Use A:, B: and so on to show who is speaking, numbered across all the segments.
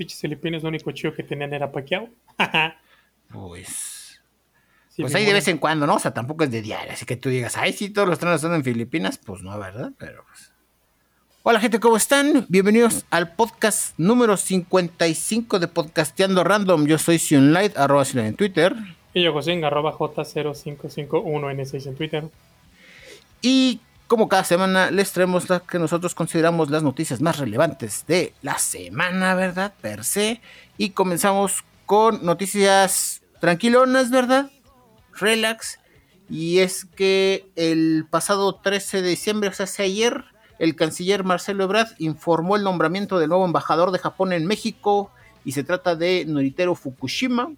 A: pinches filipinos lo único chido que tenían era paqueado.
B: pues. pues ahí de vez en cuando, ¿no? O sea, tampoco es de diario. Así que tú digas, ay, sí, todos los trenes están en Filipinas. Pues no, ¿verdad? Pero pues. Hola gente, ¿cómo están? Bienvenidos al podcast número 55 de Podcasteando Random. Yo soy Sionlight, arroba Sion en Twitter.
A: Y yo José, arroba J0551N6 en Twitter.
B: Y como cada semana les traemos las que nosotros consideramos las noticias más relevantes de la semana, ¿verdad? Per se. Y comenzamos con noticias tranquilonas, ¿verdad? Relax. Y es que el pasado 13 de diciembre, o sea, hace ayer, el canciller Marcelo Ebrard informó el nombramiento del nuevo embajador de Japón en México y se trata de Noritero Fukushima.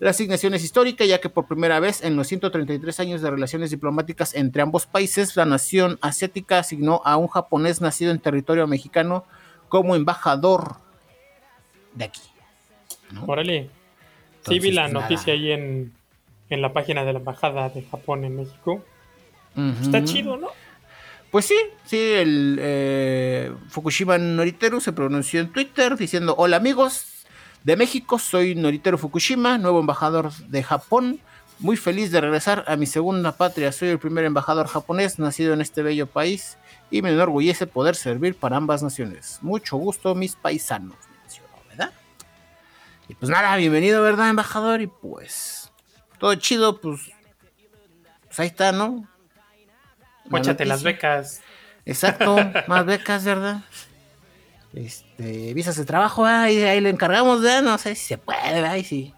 B: La asignación es histórica ya que por primera vez en los 133 años de relaciones diplomáticas entre ambos países, la nación asiática asignó a un japonés nacido en territorio mexicano como embajador de aquí.
A: Órale. sí vi la pues, noticia ahí en, la página de la Embajada de Japón en México. Está chido, ¿no?
B: Pues sí, sí, el eh, Fukushima Noriteru se pronunció en Twitter diciendo, hola amigos de México, soy Noriteru Fukushima, nuevo embajador de Japón, muy feliz de regresar a mi segunda patria, soy el primer embajador japonés nacido en este bello país y me enorgullece poder servir para ambas naciones. Mucho gusto mis paisanos, ¿verdad? Y pues nada, bienvenido, ¿verdad, embajador? Y pues, todo chido, pues, pues ahí está, ¿no?
A: Póchate las becas.
B: Exacto, más becas, ¿verdad? Este, visas de trabajo, ahí, ahí le encargamos, ¿verdad? No sé si se puede, ahí sí.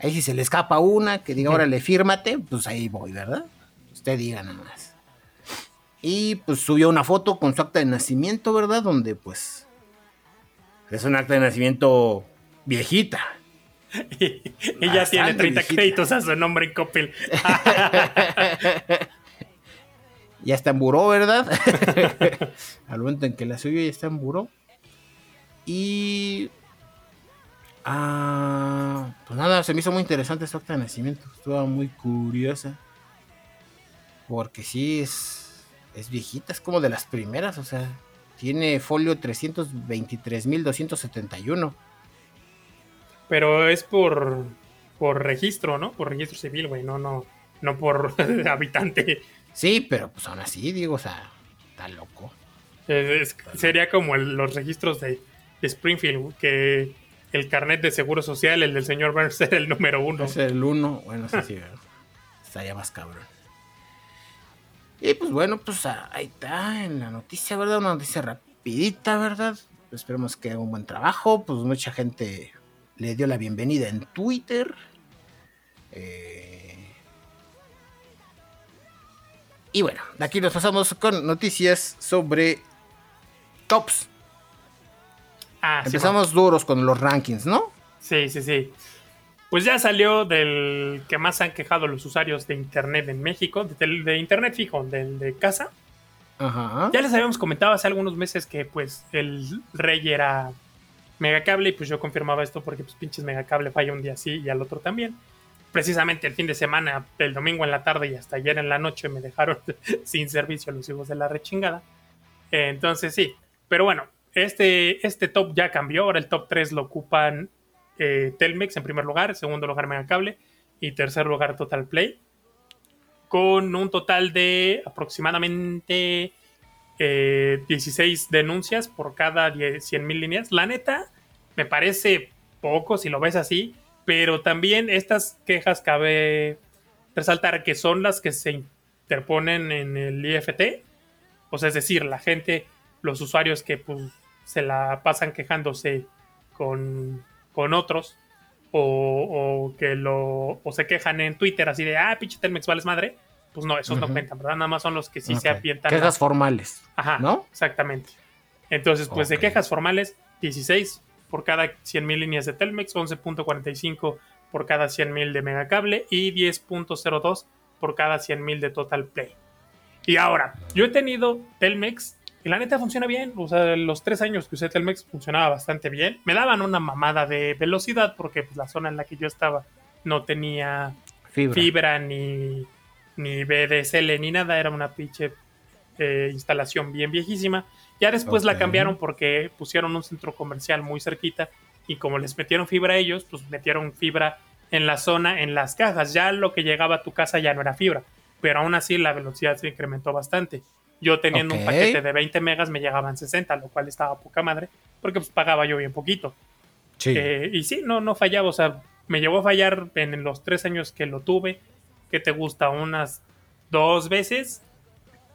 B: Ahí si se le escapa una, que diga, órale, fírmate, pues ahí voy, ¿verdad? Usted diga nada más. Y pues subió una foto con su acta de nacimiento, ¿verdad? Donde pues es un acta de nacimiento viejita.
A: ya tiene 30 créditos a su nombre en Coppel.
B: ya está en buró, ¿verdad? Al momento en que la subió ya está en buró. Y. Ah, pues nada, se me hizo muy interesante esta acta de nacimiento. Estuvo muy curiosa. Porque sí, es, es viejita, es como de las primeras, o sea, tiene folio 323.271.
A: Pero es por, por registro, ¿no? Por registro civil, güey, no, no, no por habitante.
B: Sí, pero pues aún así, digo, o sea, está loco.
A: sería como los registros de, Springfield, que el carnet de seguro social, el del señor Burns, era el número uno.
B: Es el uno, bueno, sí, sí, estaría más cabrón. Y pues bueno, pues ahí está en la noticia, ¿verdad? Una noticia rapidita, ¿verdad? esperemos que haga un buen trabajo. Pues mucha gente le dio la bienvenida en Twitter. Eh, Y bueno, de aquí nos pasamos con noticias sobre tops. Ah, Empezamos duros con los rankings, ¿no?
A: Sí, sí, sí. Pues ya salió del que más han quejado los usuarios de Internet en México, de, Internet fijo, del de casa. Ajá. Ya les habíamos comentado hace algunos meses que pues el rey era Megacable y pues yo confirmaba esto porque pues pinches Megacable falla un día sí y al otro también precisamente el fin de semana, el domingo en la tarde y hasta ayer en la noche me dejaron sin servicio los hijos de la rechingada. entonces sí, pero bueno, este, este top ya cambió, ahora el top 3 lo ocupan eh, Telmex en primer lugar, segundo lugar Megacable y tercer lugar Total Play, con un total de aproximadamente 16 eh, denuncias por cada 100 mil líneas. La neta, me parece poco si lo ves así, pero también estas quejas cabe resaltar que son las que se interponen en el IFT. O sea, es decir, la gente, los usuarios que pues, se la pasan quejándose con, otros o, que lo o se quejan en Twitter así de, ah, pinche Telmex vales madre. Pues no, esos no cuentan, ¿verdad? Nada más son los que sí se apientan.
B: Quejas formales.
A: Ajá, ¿no? Exactamente. Entonces, pues de quejas formales, 16 por cada 100.000 líneas de Telmex, 11.45 por cada 100.000 de Megacable y 10.02 por cada 100.000 de Total Play. Y ahora, yo he tenido Telmex y la neta funciona bien. O sea, los tres años que usé Telmex funcionaba bastante bien. Me daban una mamada de velocidad porque pues, la zona en la que yo estaba no tenía fibra, ni, ni BDSL ni nada. Era una pinche eh, instalación bien viejísima. Ya después la cambiaron porque pusieron un centro comercial muy cerquita y como les metieron fibra a ellos, pues metieron fibra en la zona, en las cajas. Ya lo que llegaba a tu casa ya no era fibra, pero aún así la velocidad se incrementó bastante. Yo teniendo un paquete de 20 megas me llegaban 60, lo cual estaba poca madre, porque pues pagaba yo bien poquito. Eh, y sí, no, no fallaba, o sea, me llevó a fallar en los tres años que lo tuve, que te gusta unas dos veces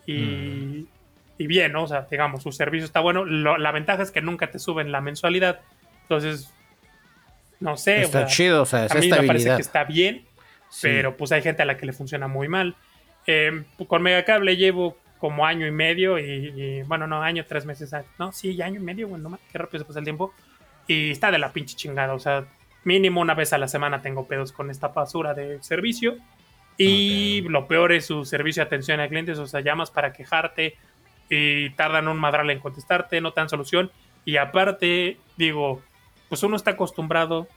A: y, mm. Y bien, ¿no? O sea, digamos, su servicio está bueno. la ventaja es que nunca te suben la mensualidad, entonces, no sé.
B: Está chido, o sea,
A: a mí me parece que está bien, pero pues hay gente a la que le funciona muy mal. Eh, con Megacable llevo como año y medio y, bueno, no, año, tres meses, no, sí, año y medio, bueno, no qué rápido se pasa el tiempo. Y está de la pinche chingada, o sea, mínimo una vez a la semana tengo pedos con esta basura de servicio. Y lo peor es su servicio de atención a clientes, o sea, llamas para quejarte y tardan un madral en contestarte, no te dan solución. Y aparte, digo, pues uno está acostumbrado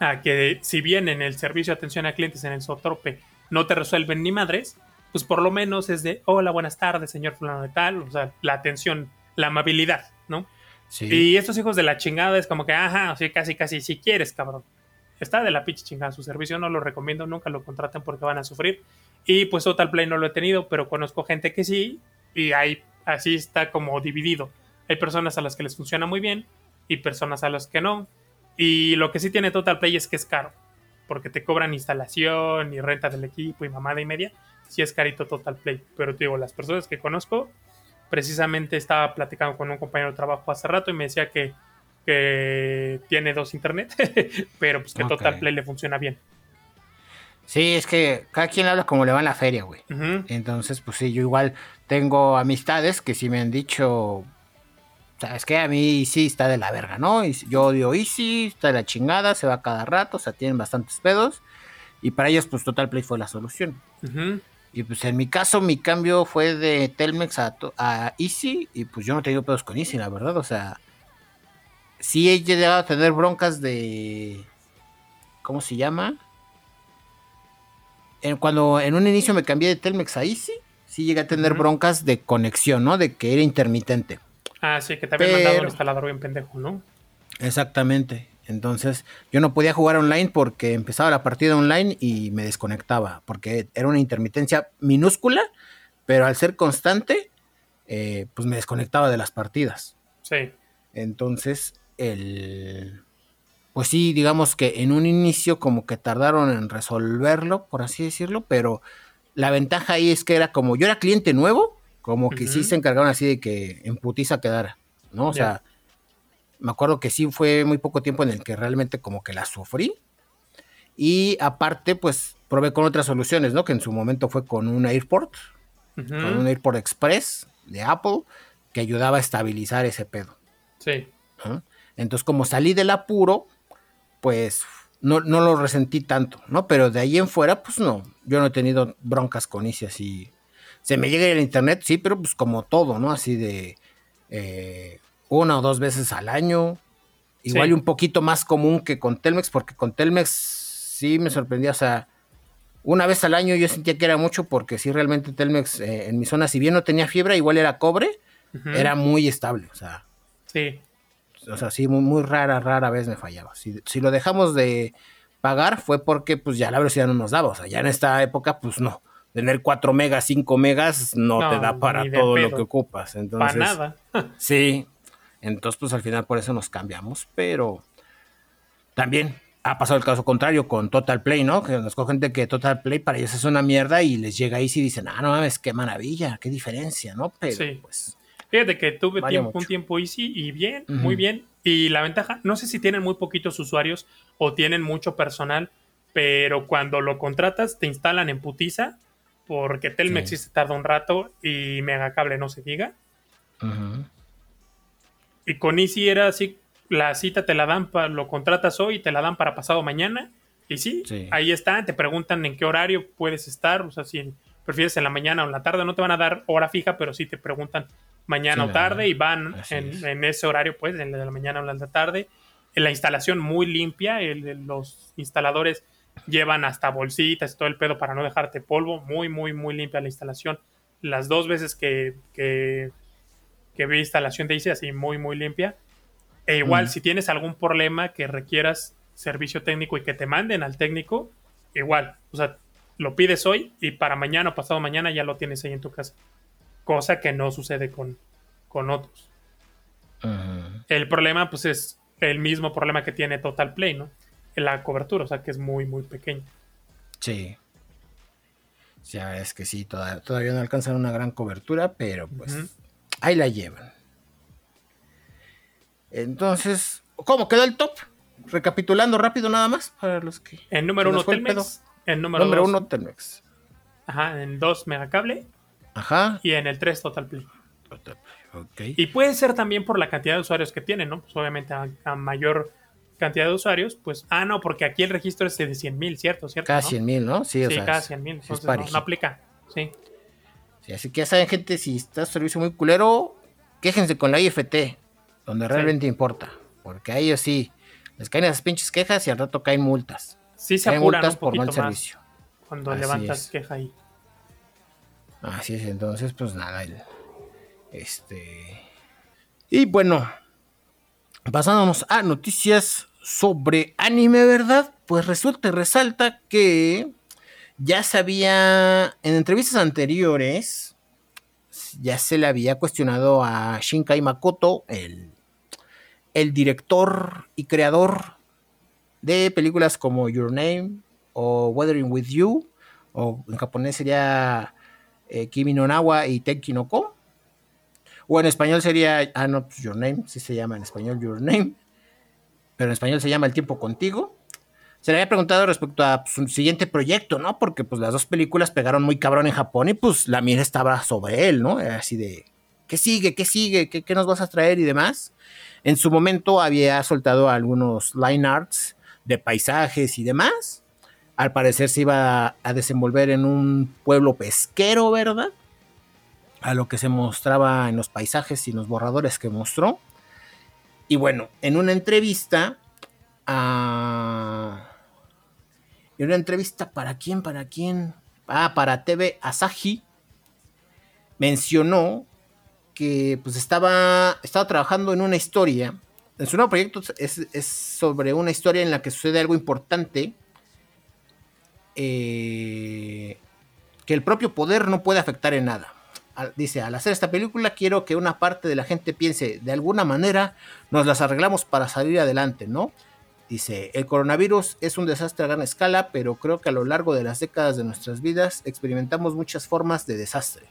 A: a que si bien en el servicio de atención a clientes en el Sotrope no te resuelven ni madres, pues por lo menos es de hola, buenas tardes, señor fulano de tal, o sea, la atención, la amabilidad, ¿no? Sí. Y estos hijos de la chingada es como que, ajá, así casi, casi, si quieres, cabrón. Está de la pinche chingada su servicio, no lo recomiendo, nunca lo contraten porque van a sufrir. Y pues Total Play no lo he tenido, pero conozco gente que sí, y ahí así está como dividido. Hay personas a las que les funciona muy bien y personas a las que no. Y lo que sí tiene Total Play es que es caro, porque te cobran instalación y renta del equipo y mamada y media. Sí es carito Total Play, pero te digo, las personas que conozco, precisamente estaba platicando con un compañero de trabajo hace rato y me decía que, tiene dos internet, pero pues que Total Play le funciona bien.
B: Sí, es que cada quien habla como le va en la feria, güey. Entonces, pues sí, yo igual tengo amistades que sí me han dicho, es que a mí sí está de la verga, ¿no? Y yo odio Easy, está de la chingada, se va cada rato, o sea, tienen bastantes pedos. Y para ellos, pues Total Play fue la solución. Y pues en mi caso, mi cambio fue de Telmex a, a, Easy. Y pues yo no he tenido pedos con Easy, la verdad. O sea, sí he llegado a tener broncas de. ¿Cómo se llama? cuando en un inicio me cambié de Telmex a Easy, sí llegué a tener broncas de conexión, ¿no? De que era intermitente.
A: Ah, sí, que te habían mandado un instalador bien pendejo, ¿no?
B: Exactamente. Entonces, yo no podía jugar online porque empezaba la partida online y me desconectaba, porque era una intermitencia minúscula, pero al ser constante, eh, pues me desconectaba de las partidas.
A: Sí.
B: Entonces, el. Pues sí, digamos que en un inicio como que tardaron en resolverlo, por así decirlo, pero la ventaja ahí es que era como yo era cliente nuevo, como que sí se encargaron así de que en putiza quedara, ¿no? O sea, me acuerdo que sí fue muy poco tiempo en el que realmente como que la sufrí. Y aparte, pues probé con otras soluciones, ¿no? Que en su momento fue con un Airport, con un Airport Express de Apple, que ayudaba a estabilizar ese pedo.
A: Sí.
B: Entonces, como salí del apuro, pues no, no, lo resentí tanto, ¿no? Pero de ahí en fuera, pues no. Yo no he tenido broncas con Easy así se me llega el internet, sí, pero pues como todo, ¿no? Así de eh, una o dos veces al año. Igual un poquito más común que con Telmex, porque con Telmex sí me sorprendía, o sea, una vez al año yo sentía que era mucho porque sí realmente Telmex eh, en mi zona, si bien no tenía fibra, igual era cobre, era muy estable, o sea.
A: Sí.
B: O sea, sí, muy, muy rara, rara vez me fallaba. Si, si, lo dejamos de pagar fue porque pues ya la velocidad no nos daba, o sea, ya en esta época pues no tener 4 megas, 5 megas no, te da para todo lo que ocupas. Entonces,
A: para nada.
B: sí. Entonces, pues al final por eso nos cambiamos, pero también ha pasado el caso contrario con Total Play, ¿no? Que nos cogen de que Total Play para ellos es una mierda y les llega ahí y dicen, ah, no mames, qué maravilla, qué diferencia, ¿no? Pero sí. pues.
A: Fíjate que tuve un tiempo easy y bien, muy bien. Y la ventaja, no sé si tienen muy poquitos usuarios o tienen mucho personal, pero cuando lo contratas te instalan en putiza porque Telmex sí. se tarda un rato y Megacable no se diga. Y con Easy era así, la cita te la dan, para lo contratas hoy y te la dan para pasado mañana. Y sí, ahí está, te preguntan en qué horario puedes estar, o sea, si prefieres en la mañana o en la tarde, no te van a dar hora fija, pero sí te preguntan mañana o tarde y van en, ese horario, pues, en la de la mañana o la de la tarde. En la instalación muy limpia, los instaladores llevan hasta bolsitas y todo el pedo para no dejarte polvo. Muy, muy, muy limpia la instalación. las dos veces que, que, vi instalación de ICE así muy, muy limpia. E igual, si tienes algún problema que requieras servicio técnico y que te manden al técnico, igual, o sea, lo pides hoy y para mañana o pasado mañana ya lo tienes ahí en tu casa. Cosa que no sucede con, con otros. El problema, pues, es el mismo problema que tiene Total Play, ¿no? La cobertura, o sea, que es muy, muy pequeña.
B: Sí. Ya es que sí, todavía, no alcanzan una gran cobertura, pero pues ahí la llevan. Entonces, ¿cómo quedó el top? Recapitulando rápido nada más para los que...
A: En número uno Telmex. En número,
B: número uno Telmex.
A: Ajá, en dos Megacable.
B: Ajá.
A: Y en el tres Total Play. Total Play, ok. Y puede ser también por la cantidad de usuarios que tienen, ¿no? Pues obviamente a mayor cantidad de usuarios, pues, ah, no, porque aquí el registro es de 100 mil, ¿cierto? ¿cierto?
B: Cada 100 mil, ¿no?
A: Sí, cada 100 mil, entonces no, aplica, sí.
B: sí. Así que ya saben, gente, si está servicio muy culero, quéjense con la IFT, donde realmente importa, porque a ellos sí, les caen esas pinches quejas y al rato caen multas.
A: Sí se apuran un por mal servicio. Cuando levantas queja ahí.
B: Así es, entonces, pues nada, este... Y bueno, pasándonos a noticias sobre anime, ¿verdad? Pues resulta y resalta que ya se había, en entrevistas anteriores, ya se le había cuestionado a Shinkai Makoto, el, el director y creador de películas como Your Name o Weathering With You, o en japonés sería eh, Kimi no Nawa y Tenki no Ko, o en español sería, ah no, pues Your Name, sí se llama en español Your Name, pero en español se llama El tiempo contigo. Se le había preguntado respecto a pues, su siguiente proyecto, ¿no? Porque pues las dos películas pegaron muy cabrón en Japón y pues la mira estaba sobre él, ¿no? Así de, ¿qué sigue? ¿Qué sigue? ¿Qué, ¿Qué, nos vas a traer? Y demás. En su momento había soltado algunos line arts de paisajes y demás. Al parecer se iba a desenvolver en un pueblo pesquero, ¿verdad? A lo que se mostraba en los paisajes y los borradores que mostró. Y bueno, en una entrevista a... En una entrevista para quién, para quién. Ah, para TV Asahi. Mencionó que pues estaba, estaba trabajando en una historia. En su nuevo proyecto es, sobre una historia en la que sucede algo importante. Eh, que el propio poder no puede afectar en nada dice, al hacer esta película quiero que una parte de la gente piense, de alguna manera nos las arreglamos para salir adelante, ¿no? Dice, el coronavirus es un desastre a gran escala, pero creo que a lo largo de las décadas de nuestras vidas experimentamos muchas formas de desastre.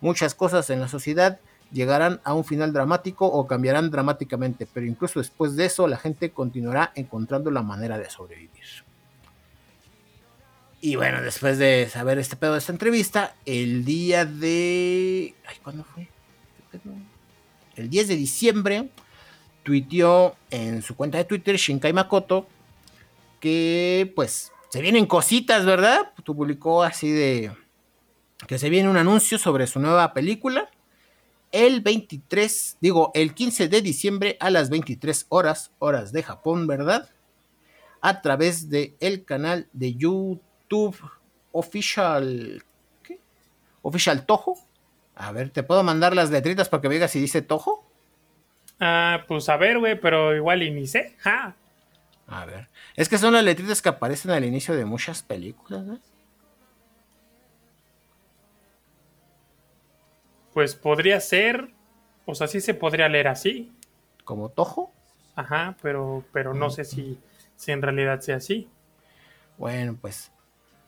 B: Muchas cosas en la sociedad llegarán a un final dramático o cambiarán dramáticamente, pero incluso después de eso la gente continuará encontrando la manera de sobrevivir. Y bueno, después de saber este pedo de esta entrevista, el día de. Ay, ¿cuándo fue? El 10 de diciembre, tuiteó en su cuenta de Twitter Shinkai Makoto que, pues, se vienen cositas, ¿verdad? publicó así de. que se viene un anuncio sobre su nueva película. El 23, digo, el 15 de diciembre a las 23 horas, horas de Japón, ¿verdad? A través de el canal de YouTube YouTube Official. ¿Qué? Official Tojo. A ver, ¿te puedo mandar las letritas para que digas si dice Tojo?
A: Ah, pues a ver, güey, pero igual ni sé.
B: A ver. Es que son las letritas que aparecen al inicio de muchas películas, ¿ves?
A: Pues podría ser. O sea, sí se podría leer así.
B: ¿Como Tojo?
A: Ajá, pero, pero no sé si, si en realidad sea así.
B: Bueno, pues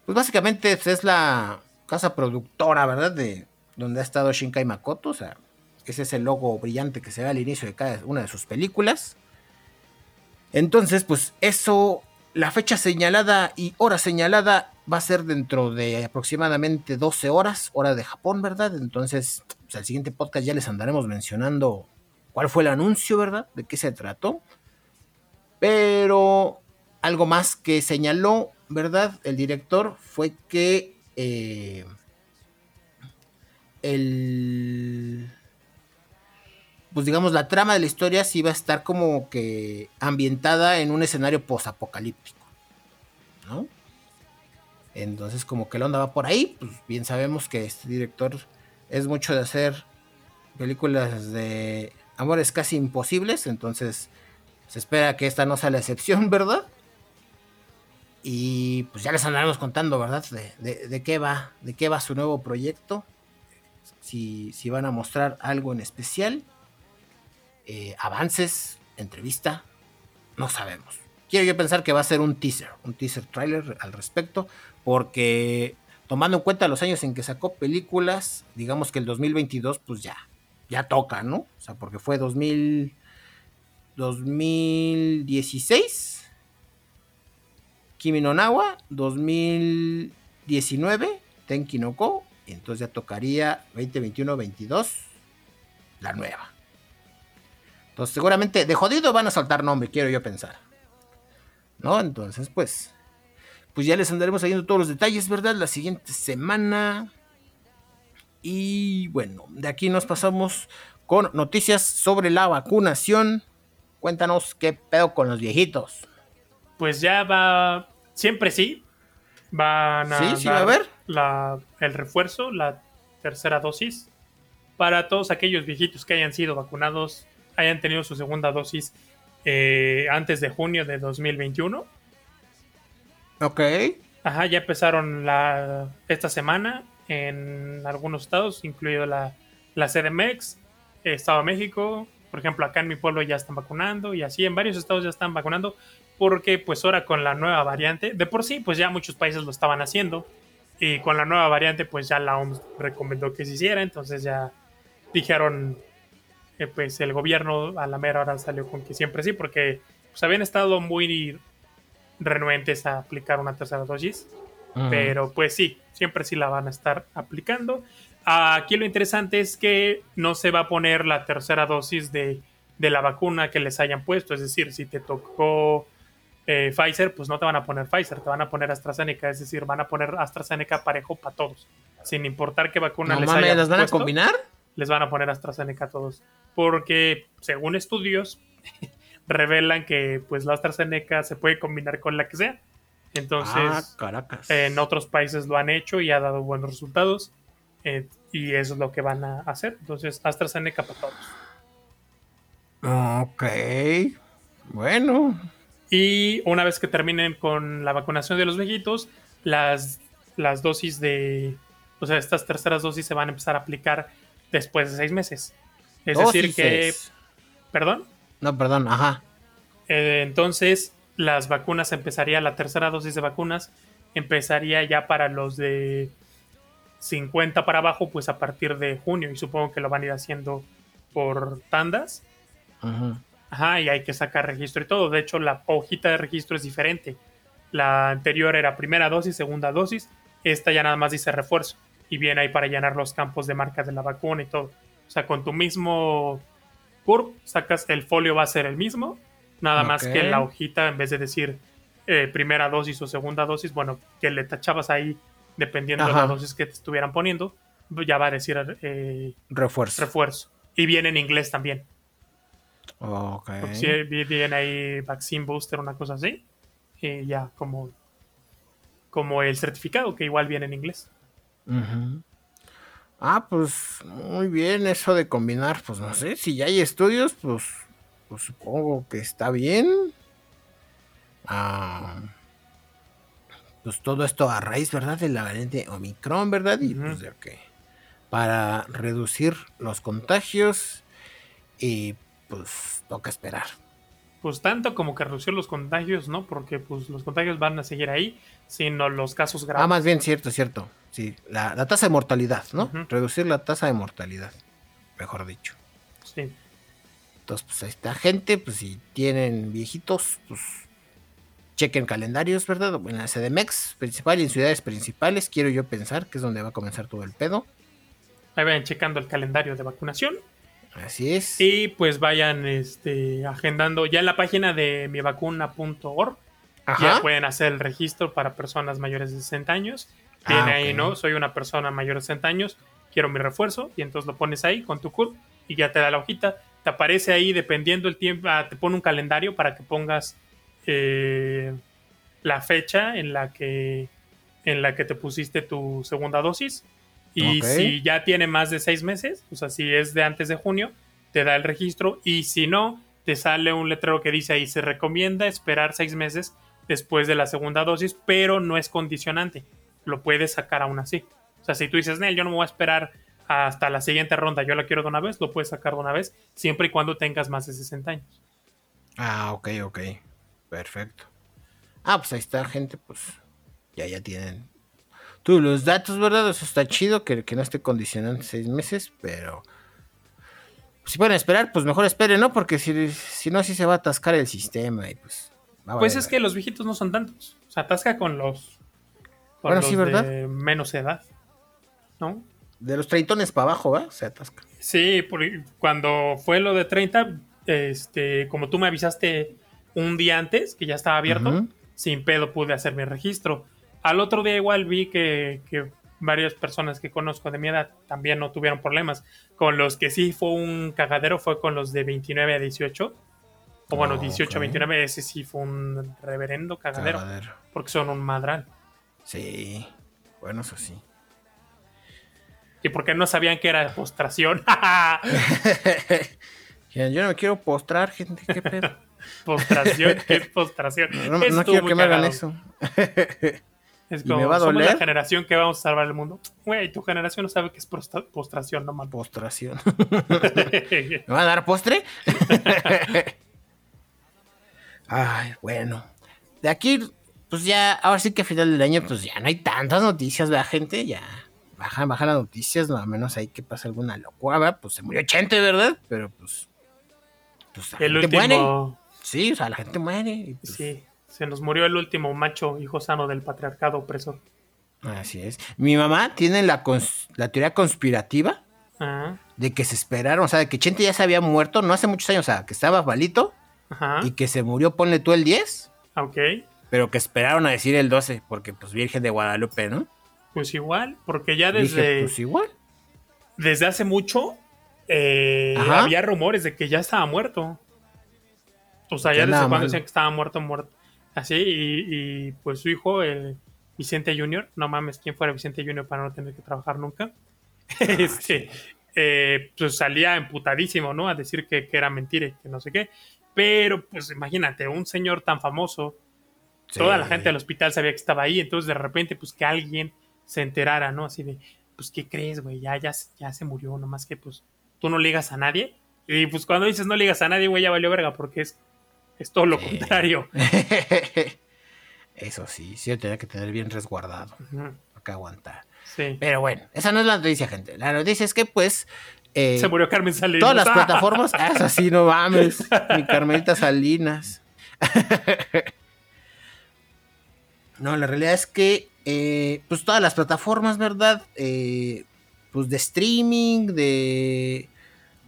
B: pues básicamente pues, es la casa productora, ¿verdad? De donde ha estado Shinkai Makoto. O sea, ese es el logo brillante que se ve al inicio de cada una de sus películas. Entonces, pues eso, la fecha señalada y hora señalada va a ser dentro de aproximadamente 12 horas, hora de Japón, ¿verdad? Entonces, al siguiente podcast ya les andaremos mencionando cuál fue el anuncio, ¿verdad? De qué se trató. Pero algo más que señaló ¿verdad? El director fue que eh, el pues digamos la trama de la historia sí iba a estar como que ambientada en un escenario posapocalíptico, ¿no? Entonces como que la onda va por ahí, pues bien sabemos que este director es mucho de hacer películas de amores casi imposibles, entonces se espera que esta no sea la excepción, ¿verdad? Y pues ya les andaremos contando, ¿verdad? De, qué va, de qué va su nuevo proyecto. Si, si van a mostrar algo en especial. Eh, avances, entrevista, no sabemos. Quiero yo pensar que va a ser un teaser, un teaser trailer al respecto, porque tomando en cuenta los años en que sacó películas, digamos que el 2022 pues ya, ya toca, ¿no? O sea, porque fue 2000, 2016, Kimi no Nawa, 2019, Tenki no Ko, y entonces ya tocaría 2021-22, la nueva. Entonces seguramente de jodido van a saltar nombre, quiero yo pensar. ¿No? Entonces, pues, pues ya les andaremos saliendo todos los detalles, ¿verdad? La siguiente semana. Y bueno, de aquí nos pasamos con noticias sobre la vacunación. Cuéntanos qué pedo con los viejitos.
A: Pues ya va, siempre sí, van a
B: ¿Sí? ¿Sí va a ver?
A: La, el refuerzo, la tercera dosis, para todos aquellos viejitos que hayan sido vacunados, hayan tenido su segunda dosis eh, antes de junio de 2021.
B: Ok.
A: Ajá, ya empezaron la, esta semana en algunos estados, incluido la, la CDMX, Estado de México, por ejemplo, acá en mi pueblo ya están vacunando y así en varios estados ya están vacunando porque pues ahora con la nueva variante, de por sí pues ya muchos países lo estaban haciendo y con la nueva variante pues ya la OMS recomendó que se hiciera, entonces ya dijeron eh, pues el gobierno a la mera hora salió con que siempre sí porque pues habían estado muy renuentes a aplicar una tercera dosis, pero pues sí, siempre sí la van a estar aplicando. Aquí lo interesante es que no se va a poner la tercera dosis de, la vacuna que les hayan puesto. Es decir, si te tocó eh, Pfizer, pues no te van a poner Pfizer, te van a poner AstraZeneca. Es decir, van a poner AstraZeneca parejo para todos. Sin importar qué vacuna les hayan
B: ¿Las van a combinar?
A: Les van a poner AstraZeneca a todos. Porque, según estudios, revelan que pues la AstraZeneca se puede combinar con la que sea. Entonces,
B: ah,
A: en otros países lo han hecho y ha dado buenos resultados. Eh, y eso es lo que van a hacer. Entonces, AstraZeneca para todos.
B: Ok. Bueno.
A: Y una vez que terminen con la vacunación de los viejitos, las, las dosis de. O sea, estas terceras dosis se van a empezar a aplicar después de seis meses. Es decir, que. ¿Perdón?
B: No, perdón, ajá.
A: Eh, entonces, las vacunas empezaría, la tercera dosis de vacunas empezaría ya para los de 50 para abajo, pues a partir de junio, y supongo que lo van a ir haciendo por tandas. Ajá. Y hay que sacar registro y todo. De hecho, la hojita de registro es diferente. La anterior era primera dosis, segunda dosis. Esta ya nada más dice refuerzo. Y viene ahí para llenar los campos de marcas de la vacuna y todo. O sea, con tu mismo CURP, sacas el folio, va a ser el mismo. Nada más que la hojita, en vez de decir eh, primera dosis o segunda dosis, bueno, que le tachabas ahí dependiendo de la dosis que te estuvieran poniendo, ya va a decir eh,
B: refuerzo.
A: refuerzo. Y viene en inglés también.
B: Ok.
A: Si viene ahí Vaccine Booster, una cosa así. Y ya como, como el certificado, que igual viene en inglés.
B: Ah, pues muy bien, eso de combinar, pues no sé, si ya hay estudios, pues, pues supongo que está bien. Ah pues todo esto a raíz, ¿verdad? De la variante Omicron, ¿verdad? Y pues de que para reducir los contagios y pues toca esperar.
A: Pues tanto como que reducir los contagios, ¿no? Porque pues los contagios van a seguir ahí, sino los casos graves.
B: Ah, más bien cierto, cierto. Sí, la, tasa de mortalidad, ¿no? Reducir la tasa de mortalidad, mejor dicho.
A: Sí.
B: Entonces, pues ahí está gente, pues si tienen viejitos, pues chequen calendarios, ¿verdad? En la CDMX principal y en ciudades principales, quiero yo pensar que es donde va a comenzar todo el pedo.
A: Ahí vayan checando el calendario de vacunación.
B: Así es.
A: Y pues vayan este, agendando ya en la página de mivacuna.org. Ya pueden hacer el registro para personas mayores de 60 años. Tiene ah, ahí, ¿no? Soy una persona mayor de 60 años, quiero mi refuerzo. Y entonces lo pones ahí con tu CURP y ya te da la hojita. Te aparece ahí, dependiendo el tiempo, ah, te pone un calendario para que pongas eh, la fecha en la que en la que te pusiste tu segunda dosis Y si ya tiene más de seis meses, o sea, si es de antes de junio, te da el registro. Y si no, te sale un letrero que dice ahí, se recomienda esperar seis meses después de la segunda dosis, pero no es condicionante. Lo puedes sacar aún así. O sea, si tú dices, Nel, yo no me voy a esperar hasta la siguiente ronda, yo la quiero de una vez, lo puedes sacar de una vez, siempre y cuando tengas más de 60 años.
B: Ah, ok, ok. Perfecto. Ah, pues ahí está, gente, pues ya, ya tienen tú los datos, ¿verdad? Eso está chido, que, que no esté condicionando seis meses, pero si pueden esperar, pues mejor esperen, ¿no? Porque si, si no, así se va a atascar el sistema y pues...
A: Pues es que los viejitos no son tantos. Se atasca con los, bueno, sí, ¿verdad? de menos edad, ¿no?
B: De los treitones para abajo, ¿va? Se atasca.
A: Sí, cuando fue lo de 30, este, como tú me avisaste un día antes, que ya estaba abierto, sin pedo pude hacer mi registro. Al otro día igual vi que, que varias personas que conozco de mi edad también no tuvieron problemas. Con los que sí fue un cagadero fue con los de 29 a 18. O bueno, 18 a 29, ese sí fue un reverendo cagadero, Porque son un madral.
B: Sí, bueno, eso sí.
A: ¿Y porque no sabían que era postración?
B: Yo no me quiero postrar, gente, qué pedo.
A: postración, ¿qué es postración?
B: No, no quiero que me hagan eso.
A: Es como, me va a doler? somos la generación que vamos a salvar el mundo. Güey, tu generación no sabe qué es postración, no mames.
B: Postración. ¿Me va a dar postre? Ay, bueno. De aquí, pues ya, ahora sí que a final del año, pues ya no hay tantas noticias, la gente? Ya bajan, bajan las noticias, no, a menos hay que pasa alguna locura, Pues se murió 80, ¿verdad? Pero pues.
A: pues la el gente último...
B: muere. Sí, o sea, la gente muere.
A: Pues, sí. Se nos murió el último macho hijo sano del patriarcado opresor.
B: Así es. Mi mamá tiene la, la teoría conspirativa ah. de que se esperaron, o sea, de que Chente ya se había muerto no hace muchos años, o sea, que estaba malito y que se murió, ponle tú el 10.
A: Ok.
B: Pero que esperaron a decir el 12, porque pues Virgen de Guadalupe, ¿no?
A: Pues igual, porque ya desde.
B: pues igual.
A: Desde hace mucho eh, había rumores de que ya estaba muerto. O sea, ya desde cuando decían que estaba muerto, muerto. Así, y, pues su hijo, el Vicente Junior, no mames, ¿quién fuera Vicente Junior para no tener que trabajar nunca? este, eh, pues salía emputadísimo, ¿no? A decir que, era mentira y que no sé qué. Pero, pues imagínate, un señor tan famoso, toda la gente del hospital sabía que estaba ahí, entonces de repente, pues que alguien se enterara, ¿no? Así de, pues, ¿qué crees, güey? Ya, ya, ya se murió, nomás que, pues, tú no ligas a nadie. Y pues cuando dices no ligas a nadie, güey, ya valió verga, porque es es todo lo contrario.
B: Eso sí, sí, tenía que tener bien resguardado. Para que aguantar. Sí. Pero bueno, esa no es la noticia, gente. La noticia es que, pues.
A: Eh, Se murió Carmen Salinas.
B: Todas las plataformas. ah, es así, no mames. Mi Carmelita Salinas. no, la realidad es que. Eh, pues todas las plataformas, ¿verdad? Eh, pues de streaming, de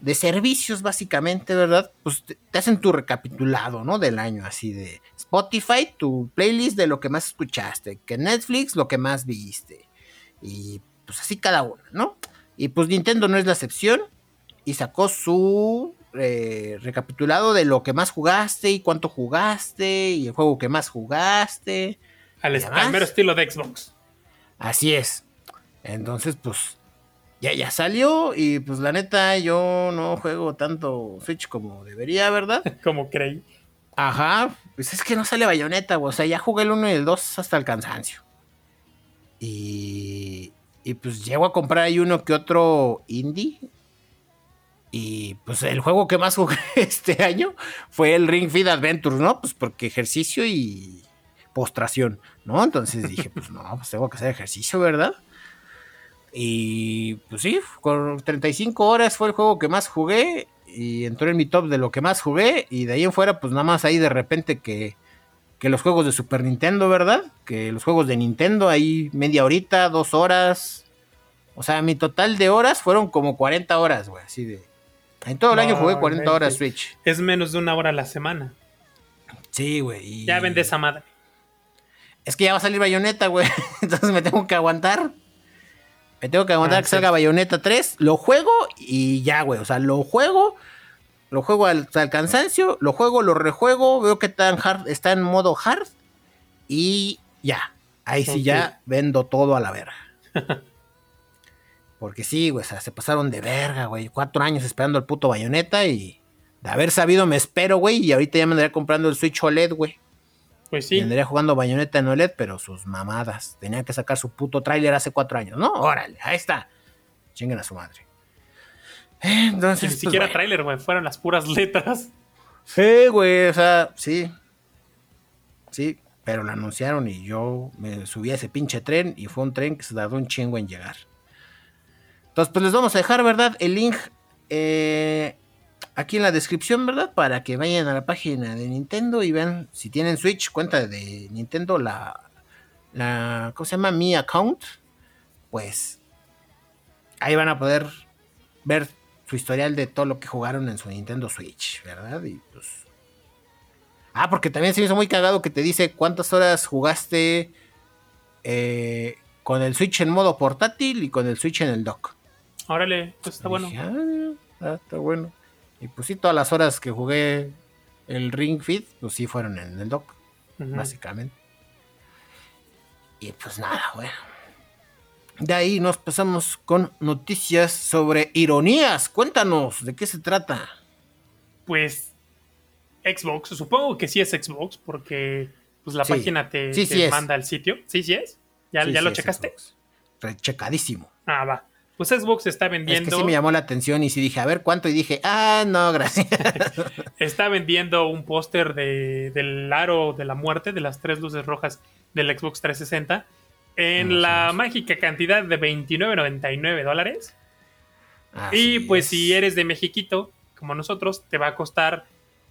B: de servicios básicamente, ¿verdad? Pues te, hacen tu recapitulado, ¿no? Del año, así de Spotify, tu playlist de lo que más escuchaste, que Netflix lo que más viste. Y pues así cada uno, ¿no? Y pues Nintendo no es la excepción y sacó su eh, recapitulado de lo que más jugaste y cuánto jugaste y el juego que más jugaste.
A: Al, al mero estilo de Xbox.
B: Así es. Entonces, pues ya, ya salió y pues la neta yo no juego tanto Switch como debería, ¿verdad?
A: como creí.
B: Ajá, pues es que no sale bayoneta, o sea, ya jugué el 1 y el 2 hasta el cansancio. Y, y pues llego a comprar ahí uno que otro indie. Y pues el juego que más jugué este año fue el Ring Fit Adventures, ¿no? Pues porque ejercicio y postración, ¿no? Entonces dije, pues no, pues tengo que hacer ejercicio, ¿verdad? Y pues sí, con 35 horas fue el juego que más jugué y entró en mi top de lo que más jugué y de ahí en fuera pues nada más ahí de repente que, que los juegos de Super Nintendo, ¿verdad? Que los juegos de Nintendo ahí media horita, dos horas. O sea, mi total de horas fueron como 40 horas, güey, así de... En todo el año jugué 40 horas Switch.
A: Es menos de una hora a la semana.
B: Sí, güey.
A: Ya vende esa madre.
B: Es que ya va a salir bayoneta, güey. Entonces me tengo que aguantar. Me tengo que aguantar ah, que salga Bayonetta 3. Lo juego y ya, güey. O sea, lo juego. Lo juego al, cansancio. Lo juego, lo rejuego. Veo que está en, hard, está en modo hard. Y ya. Ahí sí ya vendo todo a la verga. Porque sí, güey, o sea, se pasaron de verga, güey. Cuatro años esperando el puto bayoneta y de haber sabido me espero, güey. Y ahorita ya me andaría comprando el Switch OLED, güey.
A: Pues sí.
B: Y andaría jugando bayoneta en OLED, pero sus mamadas. Tenían que sacar su puto tráiler hace cuatro años, ¿no? Órale, ahí está. Chinguen a su madre.
A: Entonces. Ni pues, siquiera tráiler, güey. Fueron las puras letras.
B: Sí, güey. O sea, sí. Sí, pero lo anunciaron y yo me subí a ese pinche tren y fue un tren que se tardó un chingo en llegar. Entonces, pues les vamos a dejar, ¿verdad? El link eh, aquí en la descripción, ¿verdad? Para que vayan a la página de Nintendo y vean si tienen Switch, cuenta de Nintendo, la, la ¿cómo se llama? Mi account. Pues ahí van a poder ver su historial de todo lo que jugaron en su Nintendo Switch, ¿verdad? Y pues... Ah, porque también se me hizo muy cagado que te dice cuántas horas jugaste eh, con el Switch en modo portátil y con el Switch en el dock.
A: Órale, pues está bueno.
B: Ah, ah, está bueno. Y pues sí, todas las horas que jugué el Ring Fit, pues sí fueron en el dock, básicamente. Y pues nada, bueno. De ahí nos pasamos con noticias sobre ironías. Cuéntanos, ¿de qué se trata?
A: Pues Xbox, supongo que sí es Xbox, porque pues la página te, manda al sitio. Sí, sí es. ¿Ya, ¿ya lo checaste?
B: Rechecadísimo.
A: Ah, va. Pues Xbox está vendiendo.
B: Es que sí me llamó la atención y sí dije, a ver cuánto. Y dije, ah, no, gracias.
A: está vendiendo un póster de, del aro de la muerte, de las tres luces rojas del Xbox 360, en la mágica cantidad de 29.99 dólares. y pues si eres de Mexiquito, como nosotros, te va a costar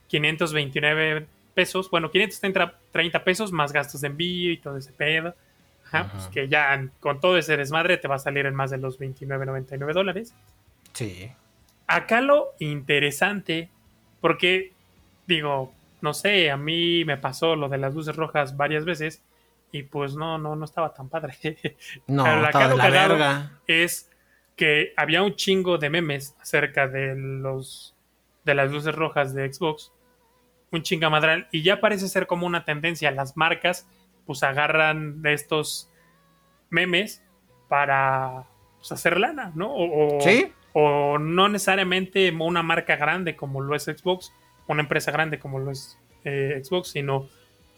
A: 529 pesos. Bueno, 530 pesos más gastos de envío y todo ese pedo. Pues que ya con todo ese desmadre te va a salir en más de los 29.99 dólares.
B: Sí.
A: Acá lo interesante, porque digo, no sé, a mí me pasó lo de las luces rojas varias veces y pues no, no, no estaba tan padre.
B: No, Pero acá lo la
A: es que había un chingo de memes acerca de los de las luces rojas de Xbox, un chingamadral y ya parece ser como una tendencia las marcas pues agarran de estos memes para pues, hacer lana, ¿no? O,
B: ¿Sí?
A: o no necesariamente una marca grande como lo es Xbox, una empresa grande como lo es eh, Xbox, sino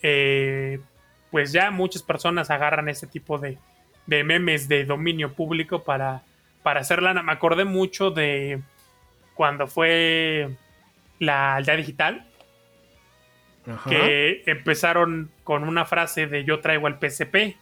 A: eh, pues ya muchas personas agarran este tipo de, de memes de dominio público para, para hacer lana. Me acordé mucho de cuando fue la aldea digital, que empezaron con una frase de yo traigo al PSP.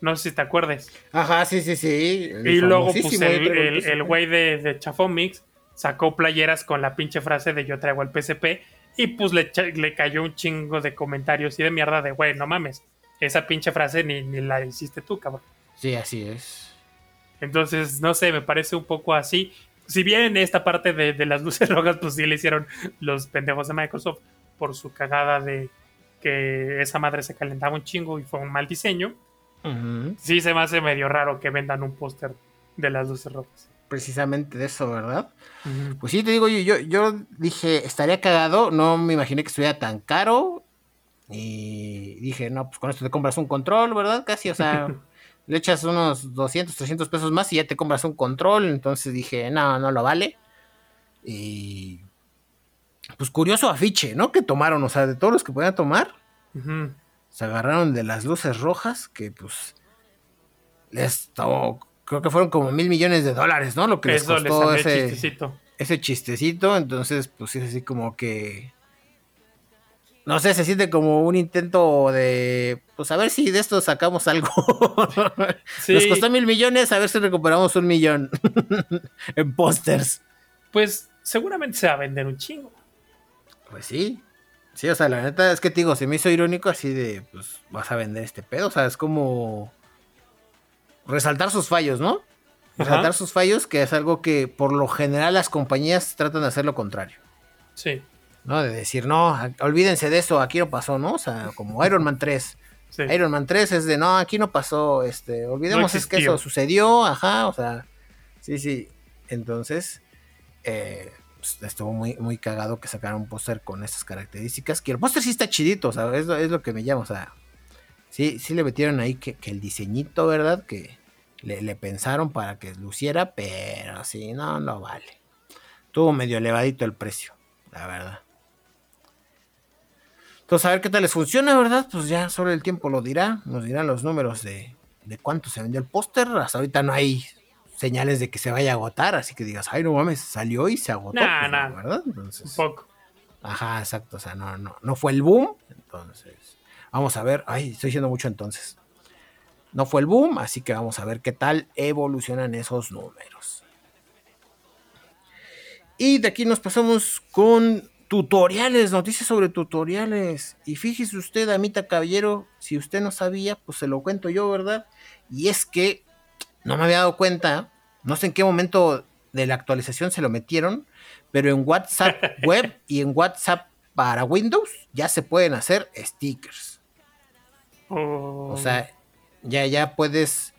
A: No sé si te acuerdes.
B: Ajá, sí, sí, sí.
A: y luego pues, el güey de, de Chafomix sacó playeras con la pinche frase de yo traigo al PSP y pues le, le cayó un chingo de comentarios y de mierda de güey, no mames. Esa pinche frase ni, ni la hiciste tú, cabrón.
B: Sí, así es.
A: Entonces, no sé, me parece un poco así si bien esta parte de, las luces rojas, pues sí le hicieron los pendejos de Microsoft por su cagada de que esa madre se calentaba un chingo y fue un mal diseño. Sí se me hace medio raro que vendan un póster de las luces rojas.
B: Precisamente de eso, ¿verdad? Pues sí, te digo, yo, yo dije, estaría cagado, no me imaginé que estuviera tan caro. Y dije, no, pues con esto te compras un control, ¿verdad? Casi, o sea, le echas unos 200, 300 pesos más y ya te compras un control. Entonces dije, no, no lo vale. Y pues curioso afiche, ¿no? Que tomaron, o sea, de todos los que podían tomar, se agarraron de las luces rojas, que pues les creo que fueron como mil millones de dólares, ¿no? Lo que les costó ese chistecito. ese chistecito. Entonces, pues es así como que no sé, se siente como un intento de, pues a ver si de esto sacamos algo. Nos costó mil millones, a ver si recuperamos un millón en pósters.
A: Pues seguramente se va a vender un chingo.
B: Pues sí. Sí, o sea, la neta es que te digo, se me hizo irónico así de, pues vas a vender este pedo. O sea, es como resaltar sus fallos, ¿no? Resaltar sus fallos, que es algo que por lo general las compañías tratan de hacer lo contrario.
A: Sí.
B: ¿no? De decir, no, olvídense de eso, aquí no pasó, ¿no? O sea, como Iron Man 3. Iron Man 3 es de, no, aquí no pasó, este, olvidemos es que eso sucedió, ajá, o sea, sí, sí. Entonces, eh, pues, estuvo muy, muy cagado que sacaran un póster con esas características, que el póster sí está chidito, o sea, es, lo que me llama, o sea, sí, sí le metieron ahí que, el diseñito, ¿verdad? Que, le, pensaron para que luciera, pero sí, no, no vale. Tuvo medio elevadito el precio, la verdad. Entonces, a ver qué tal les funciona, ¿verdad? Pues ya solo el tiempo lo dirá. Nos dirán los números de, de cuánto se vendió el póster. Hasta ahorita no hay señales de que se vaya a agotar, así que digas, ay, no mames, salió y se agotó.
A: Nah, pues, ¿verdad? Entonces, un poco.
B: Ajá, exacto. O sea, no, no, no fue el boom. Entonces, vamos a ver. Ay, estoy diciendo mucho entonces. No fue el boom, así que vamos a ver qué tal evolucionan esos números. Y de aquí nos pasamos con tutoriales, noticias sobre tutoriales. Y fíjese usted, Amita Caballero, si usted no sabía, pues se lo cuento yo, ¿verdad? Y es que no me había dado cuenta, no sé en qué momento de la actualización se lo metieron, pero en WhatsApp web y en WhatsApp para Windows ya se pueden hacer stickers. O sea, ya, ya puedes,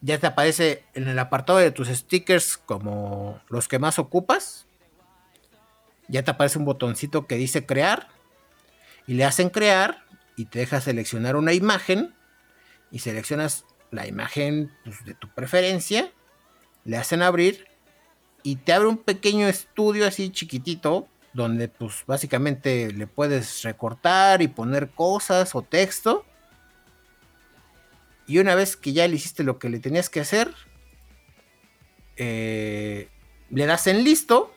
B: ya te aparece en el apartado de tus stickers como los que más ocupas. Ya te aparece un botoncito que dice crear y le hacen crear y te deja seleccionar una imagen y seleccionas la imagen pues, de tu preferencia, le hacen abrir y te abre un pequeño estudio así chiquitito donde pues básicamente le puedes recortar y poner cosas o texto y una vez que ya le hiciste lo que le tenías que hacer, eh, le das en listo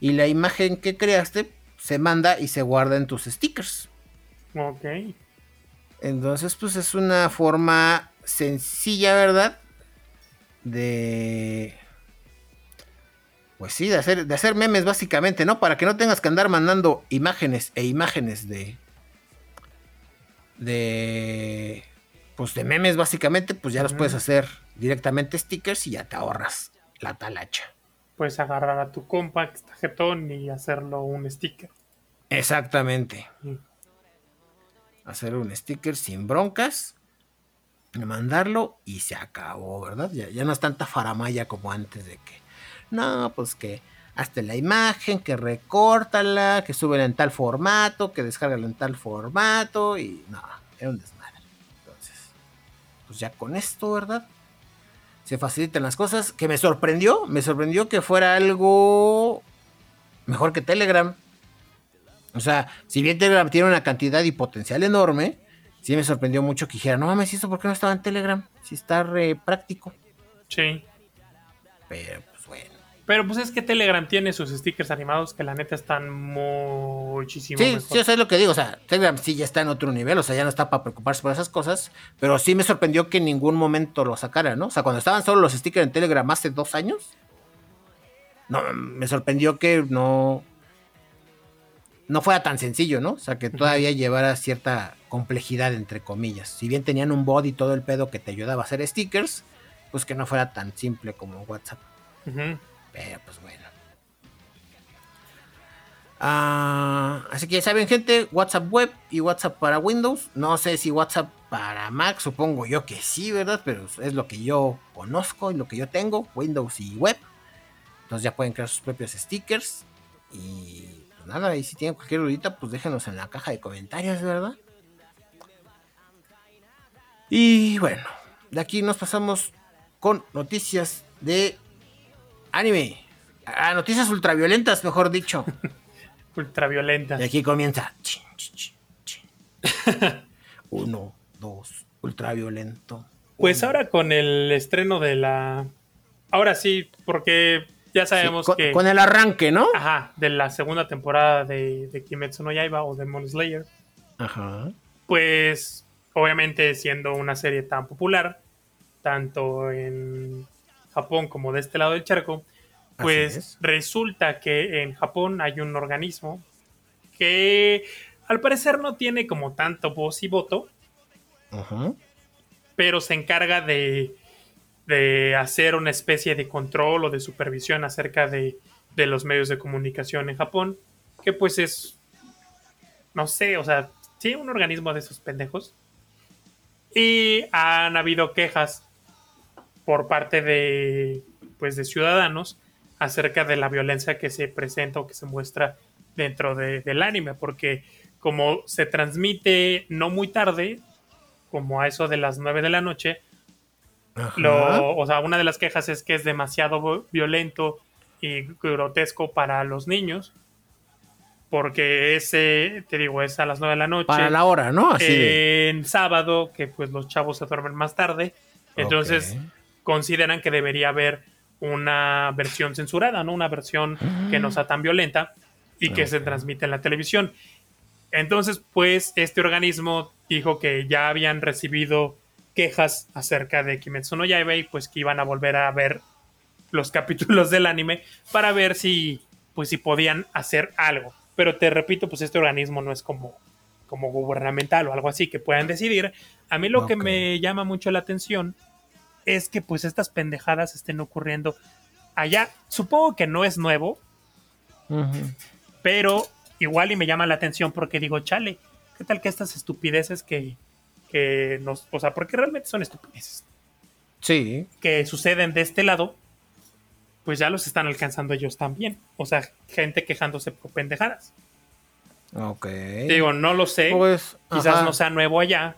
B: y la imagen que creaste se manda y se guarda en tus stickers.
A: Ok.
B: Entonces, pues es una forma sencilla, ¿verdad? De... Pues sí, de hacer, de hacer memes básicamente, ¿no? Para que no tengas que andar mandando imágenes e imágenes de... De pues de memes básicamente, pues ya los puedes hacer directamente stickers y ya te ahorras la talacha.
A: Puedes agarrar a tu compa que está jetón y hacerlo un sticker.
B: Exactamente. Hacer un sticker sin broncas, mandarlo y se acabó, ¿verdad? Ya, no es tanta faramaya como antes de que, no, pues que hazte la imagen, que recórtala, que súbela en tal formato, que descárgala en tal formato y no, era un pues ya con esto, ¿verdad? Se facilitan las cosas. Que me sorprendió, me sorprendió que fuera algo mejor que Telegram. O sea, si bien Telegram tiene una cantidad y potencial enorme, sí me sorprendió mucho que dijera, no mames, ¿eso por qué no estaba en Telegram? Si está re práctico.
A: Sí.
B: Pero
A: pero pues es que Telegram tiene sus stickers animados que la neta están muchísimo
B: sí, Sí, eso es lo que digo. O sea, Telegram sí ya está en otro nivel. O sea, ya no está para preocuparse por esas cosas. Pero sí me sorprendió que en ningún momento lo sacara, ¿no? O sea, cuando estaban solo los stickers en Telegram hace dos años. No, me sorprendió que no. No fuera tan sencillo, ¿no? O sea, que todavía llevara cierta complejidad, entre comillas. Si bien tenían un bot y todo el pedo que te ayudaba a hacer stickers, pues que no fuera tan simple como WhatsApp. Pero pues bueno. Ah, así que ya saben, gente, WhatsApp web y WhatsApp para Windows. No sé si WhatsApp para Mac, supongo yo que sí, ¿verdad? Pero es lo que yo conozco y lo que yo tengo, Windows y web. Entonces ya pueden crear sus propios stickers. Y pues nada, y si tienen cualquier dudita, pues déjenos en la caja de comentarios, ¿verdad? Y bueno, de aquí nos pasamos con noticias de Anime. Ah, noticias ultraviolentas, mejor dicho.
A: ultraviolentas.
B: Y aquí comienza. Uno, dos, ultraviolento.
A: Pues ahora con el estreno de la. Ahora sí, porque ya sabemos
B: con,
A: que.
B: Con el arranque, ¿no?
A: Ajá, de la segunda temporada de, de Kimetsu no Yaiba o Demon Slayer.
B: Ajá.
A: Pues, obviamente, siendo una serie tan popular, tanto en Japón como de este lado del charco, pues resulta que en Japón hay un organismo que al parecer no tiene como tanto voz y voto, pero se encarga de, de, hacer una especie de control o de supervisión acerca de, de los medios de comunicación en Japón, que pues es, no sé, o sea, sí, un organismo de esos pendejos. Y han habido quejas por parte de, pues, de ciudadanos acerca de la violencia que se presenta o que se muestra dentro del anime, porque como se transmite no muy tarde, como a eso de las 9 de la noche, Lo, o sea, una de las quejas es que es demasiado violento y grotesco para los niños. Porque ese, te digo, es a las 9 de la noche.
B: Para la hora, ¿no?
A: Así en sábado, que pues los chavos se duermen más tarde. Entonces consideran que debería haber una versión censurada, ¿no? Una versión que no sea tan violenta y que se transmite en la televisión. Entonces, pues, este organismo dijo que ya habían recibido quejas acerca de Kimetsu no Yaiba y pues que iban a volver a ver los capítulos del anime para ver si pues si podían hacer algo. Pero te repito, pues este organismo no es como como gubernamental o algo así que puedan decidir. A mí lo que me llama mucho la atención es que pues estas pendejadas estén ocurriendo allá. Supongo que no es nuevo, pero igual y me llama la atención porque digo, chale, ¿qué tal que estas estupideces que, que nos, o sea, porque realmente son estupideces.
B: Sí.
A: Que suceden de este lado, pues ya los están alcanzando ellos también. O sea, gente quejándose por pendejadas.
B: Ok.
A: Digo, no lo sé. Pues, quizás no sea nuevo allá,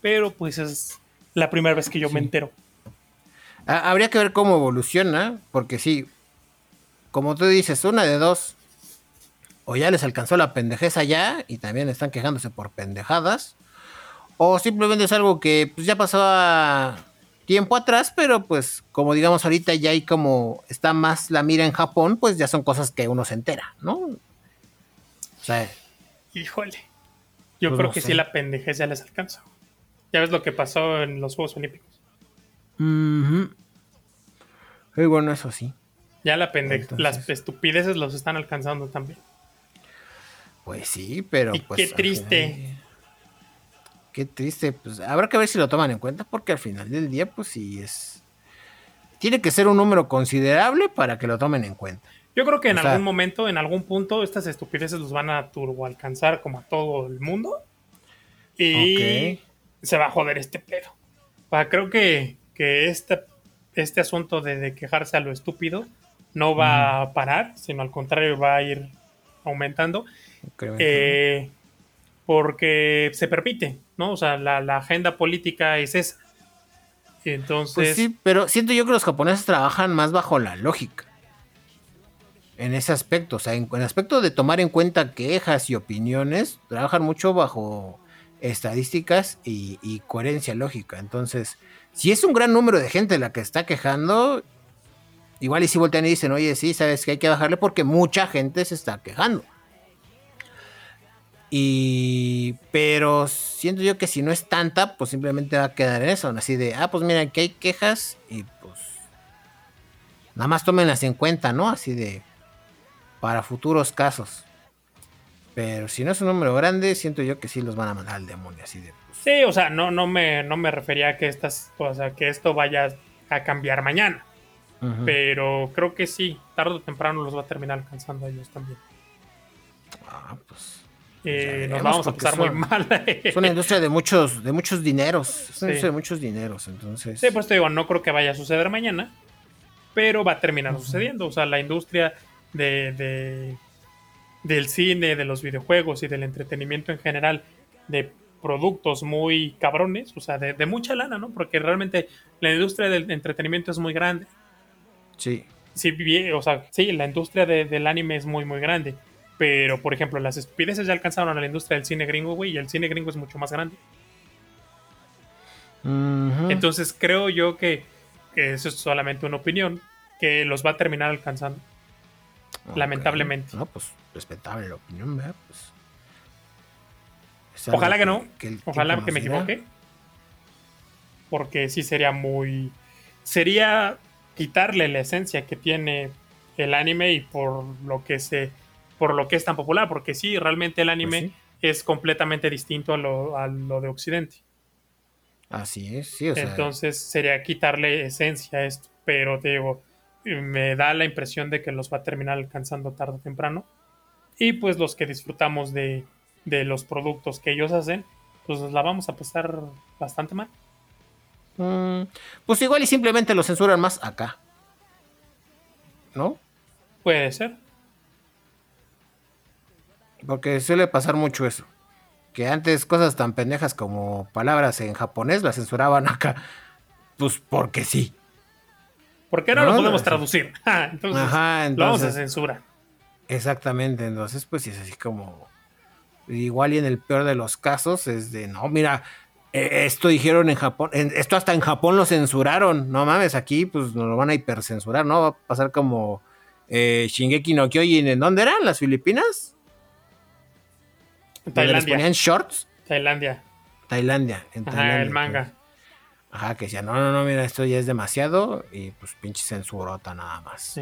A: pero pues es la primera vez que yo me entero.
B: Habría que ver cómo evoluciona, porque sí, como tú dices, una de dos, o ya les alcanzó la pendejeza ya y también están quejándose por pendejadas, o simplemente es algo que pues, ya pasaba tiempo atrás, pero pues como digamos ahorita ya hay como está más la mira en Japón, pues ya son cosas que uno se entera, ¿no? O
A: sea, híjole. Yo pues, creo que sí la pendejez ya les alcanza. Ya ves lo que pasó en los Juegos Olímpicos.
B: Uh Y bueno, eso sí.
A: Ya la pendeja, las estupideces los están alcanzando también.
B: Pues sí, pero pues.
A: Qué triste.
B: Qué triste. Pues habrá que ver si lo toman en cuenta, porque al final del día, pues sí es. Tiene que ser un número considerable para que lo tomen en cuenta.
A: Yo creo que en algún momento, en algún punto, estas estupideces los van a turbo alcanzar como a todo el mundo. Y se va a joder este pedo. creo que, que este, este asunto de, quejarse a lo estúpido no va a parar, sino al contrario va a ir aumentando. Eh, porque se permite, ¿no? O sea, la, agenda política es esa. Entonces. Pues
B: sí, pero siento yo que los japoneses trabajan más bajo la lógica. En ese aspecto, o sea, en, el aspecto de tomar en cuenta quejas y opiniones, trabajan mucho bajo estadísticas y, y, coherencia lógica. Entonces, si es un gran número de gente la que está quejando, igual y si voltean y dicen, oye, sí, sabes que hay que bajarle porque mucha gente se está quejando. Y, pero siento yo que si no es tanta, pues simplemente va a quedar en eso, así de, ah, pues mira, aquí hay quejas y pues nada más tómenlas en cuenta, ¿no? Así de, para futuros casos. Pero si no es un número grande, siento yo que sí los van a mandar al demonio, así de.
A: Pues. Sí, o sea, no, no, me, no me refería a que estas, o sea, que esto vaya a cambiar mañana. Pero creo que sí, tarde o temprano los va a terminar alcanzando a ellos también.
B: Ah, pues
A: eh, nos vamos a pasar muy mal.
B: es una industria de muchos, de muchos dineros. Es una industria de muchos dineros, entonces.
A: Sí, pues te digo, no creo que vaya a suceder mañana, pero va a terminar sucediendo. O sea, la industria de, del cine, de los videojuegos y del entretenimiento en general, de productos muy cabrones, o sea, de, mucha lana, ¿no? Porque realmente la industria del entretenimiento es muy grande.
B: Sí.
A: Sí, o sea, sí, la industria del anime es muy, muy grande. Pero, por ejemplo, las estupideces ya alcanzaron a la industria del cine gringo, güey, y el cine gringo es mucho más grande. Entonces creo yo que, eso es solamente una opinión, que los va a terminar alcanzando. Lamentablemente.
B: No, pues respetable la opinión, ¿verdad? Pues,
A: Ojalá que, no. Ojalá que me equivoque. Porque sí sería muy. Sería quitarle la esencia que tiene el anime y por lo que se por lo que es tan popular, porque sí, realmente el anime pues es completamente distinto a lo, a lo, de Occidente.
B: Así es, sí,
A: Entonces sería quitarle esencia a esto, pero te digo, me da la impresión de que los va a terminar alcanzando tarde o temprano. Y pues los que disfrutamos de, de los productos que ellos hacen, pues la vamos a pasar bastante mal.
B: Mm, pues igual y simplemente lo censuran más acá. ¿No?
A: Puede ser.
B: Porque suele pasar mucho eso. Que antes cosas tan pendejas como palabras en japonés las censuraban acá. pues porque sí.
A: Porque no, lo podemos traducir. entonces, Ajá, entonces, lo vamos a censurar.
B: Exactamente, entonces pues es así como igual y en el peor de los casos es de no, mira, e, esto dijeron en Japón, esto hasta en Japón lo censuraron, no mames, aquí pues nos lo van a hipercensurar, ¿no? Va a pasar como eh, Shingeki no Kyojin, ¿en dónde eran? ¿Las Filipinas?
A: Tailandia. ¿Les
B: ponían shorts?
A: Tailandia.
B: Tailandia,
A: en Ajá, el manga.
B: Ajá, que decía, no, no, no, mira, esto ya es demasiado y pues pinche censurota nada más.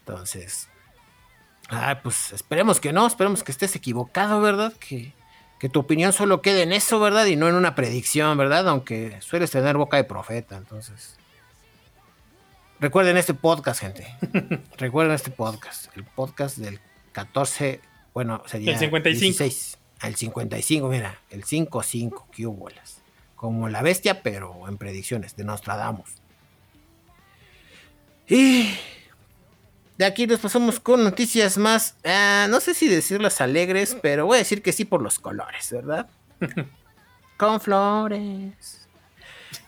B: Entonces, ah, pues esperemos que no, esperemos que estés equivocado, ¿verdad? Que, que tu opinión solo quede en eso, ¿verdad? Y no en una predicción, ¿verdad? Aunque sueles tener boca de profeta, entonces. Recuerden este podcast, gente. Recuerden este podcast. El podcast del 14, bueno, sería
A: el 55.
B: 16, el 55, mira, el 5-5, qué bolas como la bestia, pero en predicciones de Nostradamus. Y de aquí nos pasamos con noticias más, ah, no sé si decirlas alegres, pero voy a decir que sí por los colores, ¿verdad? con flores.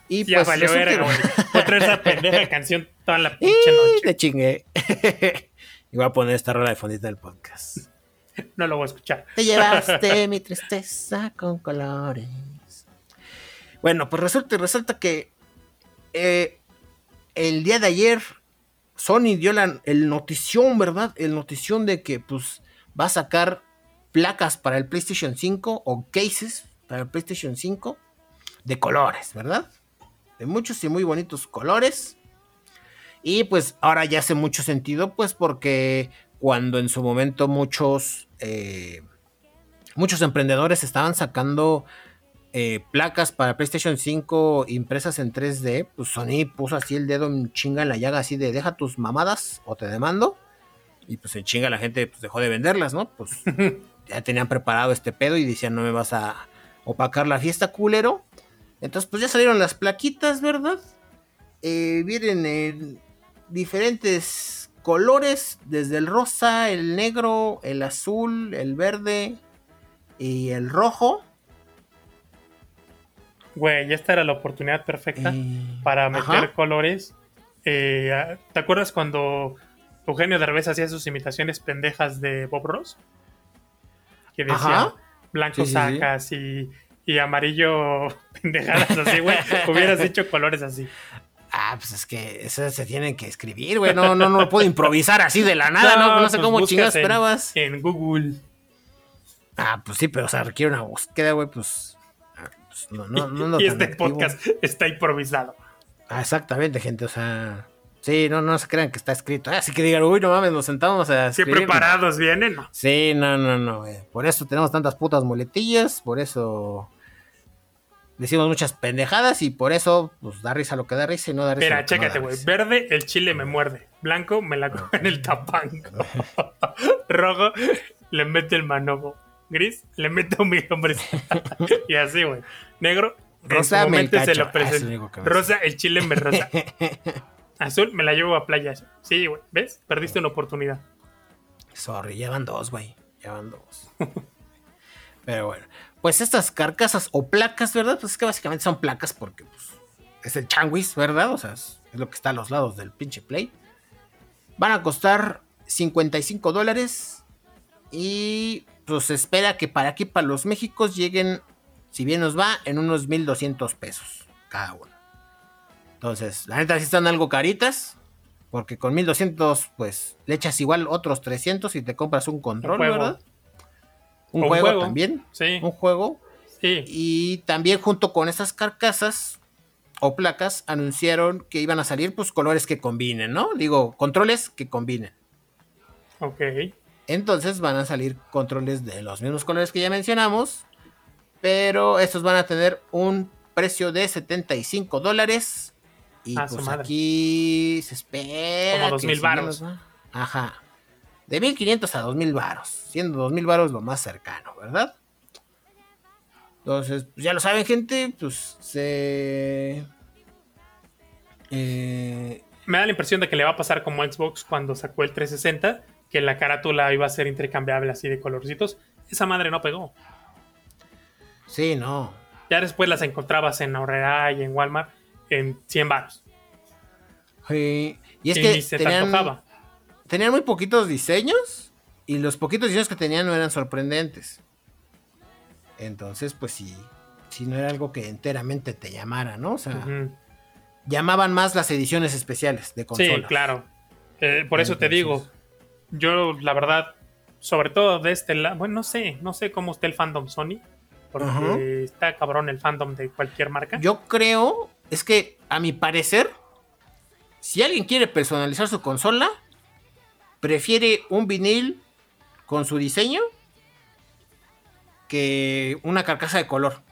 A: Y ya pues, valió verga, Otra esa pendeja canción toda la pinche noche.
B: Te chingué. y voy a poner esta rola de fondita del podcast.
A: No lo voy a escuchar.
B: Te llevaste mi tristeza con colores. Bueno, pues resulta y resulta que eh, el día de ayer Sony dio la, el notición, ¿verdad? El notición de que pues va a sacar placas para el PlayStation 5 o cases para el PlayStation 5 de colores, ¿verdad? De muchos y muy bonitos colores. Y pues ahora ya hace mucho sentido, pues porque cuando en su momento muchos, eh, muchos emprendedores estaban sacando eh, placas para PlayStation 5 impresas en 3D, pues Sony puso así el dedo en chinga en la llaga, así de deja tus mamadas o te demando. Y pues en chinga la gente pues, dejó de venderlas, ¿no? Pues ya tenían preparado este pedo y decían no me vas a opacar la fiesta, culero. Entonces pues ya salieron las plaquitas, ¿verdad? Eh, vienen en diferentes colores, desde el rosa, el negro, el azul, el verde y el rojo.
A: Güey, esta era la oportunidad perfecta para meter colores. Eh, ¿Te acuerdas cuando Eugenio Derbez hacía sus imitaciones pendejas de Bob Ross? Que decía blanco sacas Y, y, amarillo pendejadas así, güey. Hubieras dicho colores así.
B: Ah, pues es que eso se tienen que escribir, güey. No, no, no lo puedo improvisar así de la nada, no, no, sé pues cómo chingados esperabas.
A: En Google.
B: Ah, pues sí, pero o sea, requiere una búsqueda, güey, pues
A: y este podcast está improvisado.
B: Ah, exactamente, gente. O sea, sí, no, no se crean que está escrito. Así que digan, uy, no mames, nos sentamos a
A: escribir. ¿Sí preparados vienen? No.
B: Sí, no, no, no. Por eso tenemos tantas putas muletillas, por eso decimos muchas pendejadas y por eso, pues da risa lo que da risa y no da risa.
A: Espera, chécate, güey. Verde, el chile me muerde. Blanco, me la cojo en el tapanco. Rojo, le mete el manojo gris, le meto mi hombre. y así, güey. Negro,
B: rosa, me se lo
A: presento. rosa, el chile me rosa. Azul, me la llevo a playas. Sí, güey. ¿Ves? Perdiste una oportunidad.
B: Sorry, llevan dos, güey. Llevan dos. Pero bueno. Pues estas carcasas o placas, ¿verdad? Pues es que básicamente son placas porque pues, es el changuis, ¿verdad? O sea, es, es lo que está a los lados del pinche play. Van a costar 55 dólares. Y pues se espera que para aquí, para los Méxicos, lleguen, si bien nos va, en unos 1200 pesos cada uno. Entonces, la neta sí están algo caritas, porque con 1200, pues le echas igual otros 300 y te compras un control, ¿verdad? Un, juego, también.
A: Sí.
B: Un juego.
A: Sí.
B: Y también junto con esas carcasas o placas anunciaron que iban a salir pues colores que combinen, ¿no? Digo, controles que combinen.
A: Ok.
B: Entonces van a salir controles de los mismos colores que ya mencionamos. Pero estos van a tener un precio de 75 dólares. Y pues aquí se espera.
A: Como 2000 varos.
B: Ajá. De 1500 a 2000 varos. Siendo 2000 varos lo más cercano, ¿verdad? Entonces, pues ya lo saben, gente. Pues se.
A: Eh, Me da la impresión de que le va a pasar como Xbox cuando sacó el 360 que la carátula iba a ser intercambiable así de colorcitos. Esa madre no pegó.
B: Sí, no.
A: Ya después las encontrabas en Aurrera y en Walmart en 100 baros.
B: Sí. Y es que se tenían, tenían muy poquitos diseños y los poquitos diseños que tenían no eran sorprendentes. Entonces, pues sí, si no era algo que enteramente te llamara, ¿no? O sea, llamaban más las ediciones especiales de consola.
A: Sí, claro. Eh, por eso te digo, yo la verdad, sobre todo de este lado, bueno, no sé, no sé cómo está el fandom Sony, porque está cabrón el fandom de cualquier marca.
B: Yo creo, es que a mi parecer, si alguien quiere personalizar su consola, prefiere un vinil con su diseño que una carcasa de color.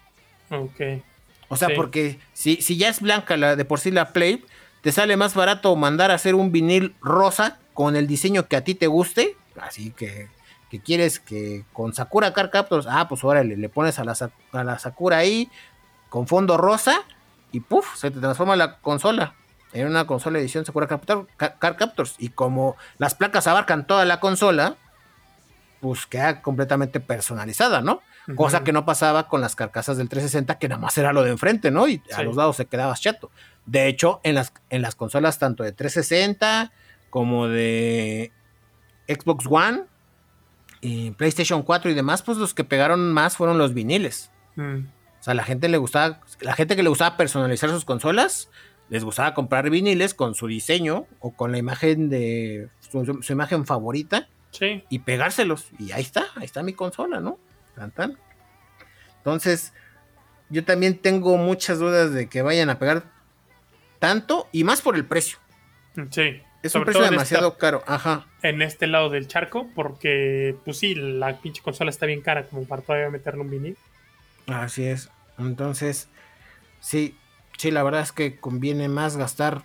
A: Ok.
B: O sea, porque si, si ya es blanca la de por sí la Play, te sale más barato mandar a hacer un vinil rosa con el diseño que a ti te guste. Así que, que quieres que con Sakura Car Captors, ah, pues órale, le pones a la, a la Sakura ahí con fondo rosa y puff, se te transforma la consola en una consola edición Sakura Car Captors. Y como las placas abarcan toda la consola, pues queda completamente personalizada, ¿no? Cosa que no pasaba con las carcasas del 360, que nada más era lo de enfrente, ¿no? Y a los lados se quedaba chato. De hecho, en las, en las consolas tanto de 360 como de Xbox One, y PlayStation 4 y demás, pues los que pegaron más fueron los viniles. Mm. O sea, la gente le gustaba, la gente que le gustaba personalizar sus consolas, les gustaba comprar viniles con su diseño o con la imagen de su, imagen favorita
A: sí.
B: y pegárselos. Y ahí está, ahí está mi consola, ¿no? Entonces, yo también tengo muchas dudas de que vayan a pegar tanto y más por el precio.
A: Sí.
B: Es un precio demasiado caro, ajá.
A: En este lado del charco, porque, pues sí, la pinche consola está bien cara como para todavía meterle un vinil.
B: Así es. Entonces, sí, sí, la verdad es que conviene más gastar,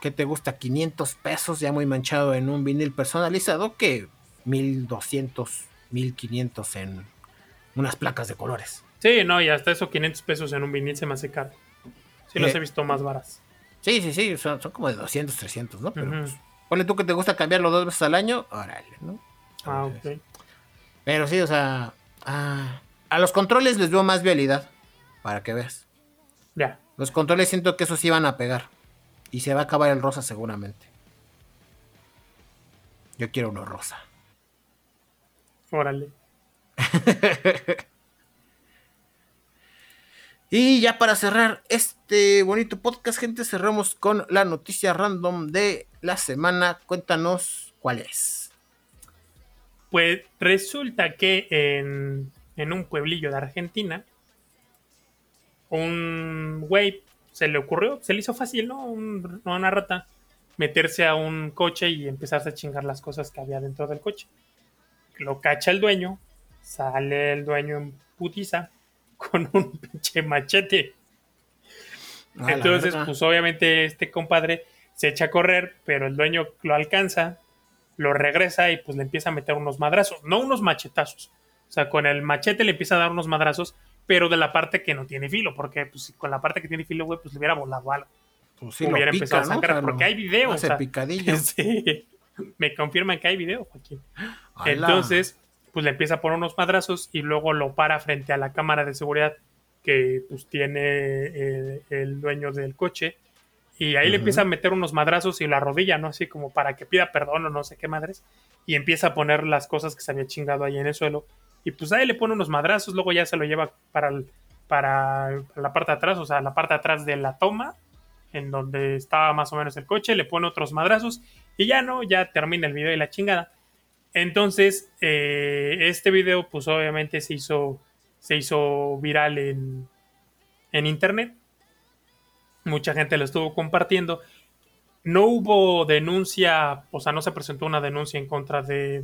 B: ¿qué te gusta? 500 pesos ya muy manchado en un vinil personalizado que 1200, 1500 en unas placas de colores.
A: Sí, no, y hasta eso 500 pesos en un vinil se me hace caro. Sí, los eh, he visto más varas.
B: Sí, sí, sí, son, como de 200, 300, ¿no? Pero pues, ponle tú que te gusta cambiarlo dos veces al año, órale, ¿no?
A: ah, ok.
B: Pero sí, o sea, ah, a los controles les veo más vialidad, para que veas.
A: Ya.
B: Los controles siento que esos van a pegar. Y se va a acabar el rosa seguramente. Yo quiero uno rosa.
A: Órale.
B: y ya para cerrar este bonito podcast, gente, cerramos con la noticia random de la semana. Cuéntanos cuál es.
A: Pues resulta que en, un pueblillo de Argentina, un güey se le ocurrió, se le hizo fácil, ¿no? una rata, meterse a un coche y empezarse a chingar las cosas que había dentro del coche. Lo cacha el dueño, sale el dueño en putiza con un pinche machete. Entonces, pues obviamente este compadre se echa a correr, pero el dueño lo alcanza, lo regresa y pues le empieza a meter unos madrazos, no unos machetazos. O sea, con el machete le empieza a dar unos madrazos, pero de la parte que no tiene filo, porque pues con la parte que tiene filo, güey, pues le hubiera volado algo.
B: Pues sí, hubiera empezado a
A: sangrar, porque hay video.
B: O sea, picadillo.
A: sí, me confirman que hay video, Joaquín. Entonces, pues le empieza a poner unos madrazos y luego lo para frente a la cámara de seguridad que pues tiene eh, el dueño del coche y ahí le empieza a meter unos madrazos y la rodilla, ¿no? Así como para que pida perdón o no sé qué madres y empieza a poner las cosas que se había chingado ahí en el suelo y pues ahí le pone unos madrazos, luego ya se lo lleva para, para la parte de atrás, o sea, la parte de atrás de la toma en donde estaba más o menos el coche, le pone otros madrazos y ya no, ya termina el video y la chingada. Entonces, eh, este video, pues obviamente se hizo, se hizo viral en, en internet. Mucha gente lo estuvo compartiendo. No hubo denuncia, o sea, no se presentó una denuncia en contra de,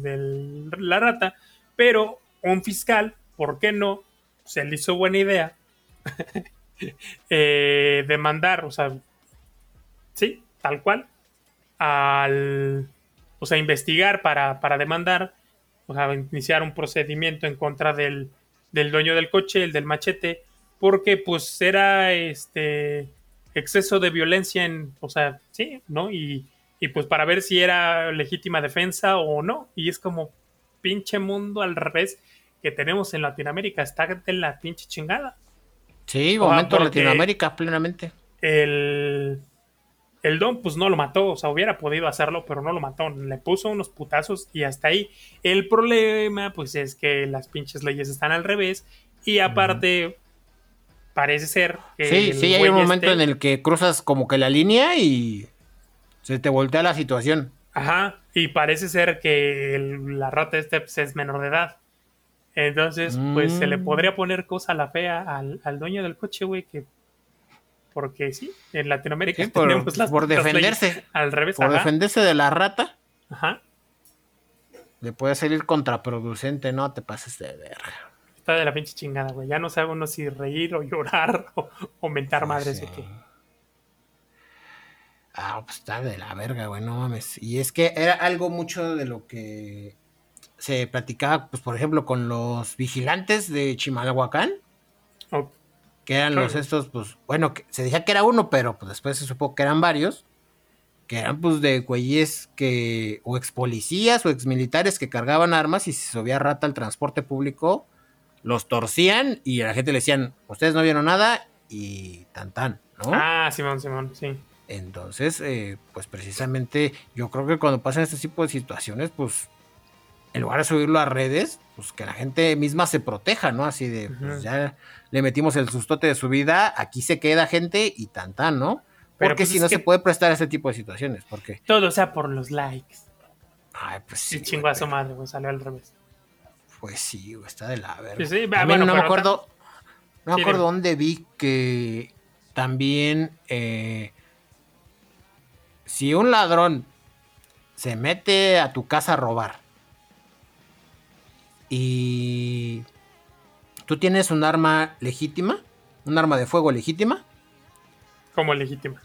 A: la rata, pero un fiscal, ¿por qué no? Se le hizo buena idea eh, demandar, o sea, sí, tal cual, al, o sea, investigar para, para demandar, o sea, iniciar un procedimiento en contra del, del dueño del coche, el del machete, porque pues era este exceso de violencia en, o sea, sí, ¿no? Y, y pues para ver si era legítima defensa o no. Y es como pinche mundo al revés que tenemos en Latinoamérica, está de la pinche chingada.
B: Sí, momento Latinoamérica plenamente
A: el, el Don pues no lo mató, o sea, hubiera podido hacerlo, pero no lo mató, le puso unos putazos y hasta ahí. El problema pues es que las pinches leyes están al revés y aparte parece ser
B: que... Sí, sí, hay un momento este en el que cruzas como que la línea y se te voltea la situación.
A: Ajá, y parece ser que la rata este pues, es menor de edad. Entonces, pues se le mm. podría poner cosa a la fea al, al dueño del coche, güey, que porque sí, en Latinoamérica
B: por, tenemos las por defenderse
A: al revés.
B: Por defenderse de la rata. Ajá. Le puede salir contraproducente, no te pases de verga.
A: Está de la pinche chingada, güey. Ya no sabe uno si reír o llorar o, mentar madres de qué.
B: Ah, pues está de la verga, güey, no mames. Y es que era algo mucho de lo que se platicaba, pues por ejemplo, con los vigilantes de Chimalhuacán. Que eran los estos, pues, bueno, se decía que era uno, pero pues después se supo que eran varios. Que eran pues de güeyes que, o ex policías o ex militares que cargaban armas y si se subía rata al transporte público, los torcían y a la gente le decían, ustedes no vieron nada y tan tan, ¿no?
A: Ah, Simón, Simón, sí.
B: Entonces, eh, pues precisamente yo creo que cuando pasan este tipo de situaciones, pues en lugar de subirlo a redes, pues que la gente misma se proteja, ¿no? Así de, pues ya le metimos el sustote de su vida, aquí se queda gente y tan tan, ¿no? Porque pues si no se puede prestar a este tipo de situaciones, porque...
A: Todo sea por los likes.
B: Ay, pues sí.
A: Y chingo a su madre, pues salió al revés.
B: Pues sí, está de la verga. Sí, no me acuerdo, no me acuerdo dónde vi que también eh, si un ladrón se mete a tu casa a robar y tú tienes un arma legítima, un arma de fuego legítima.
A: ¿Cómo legítima?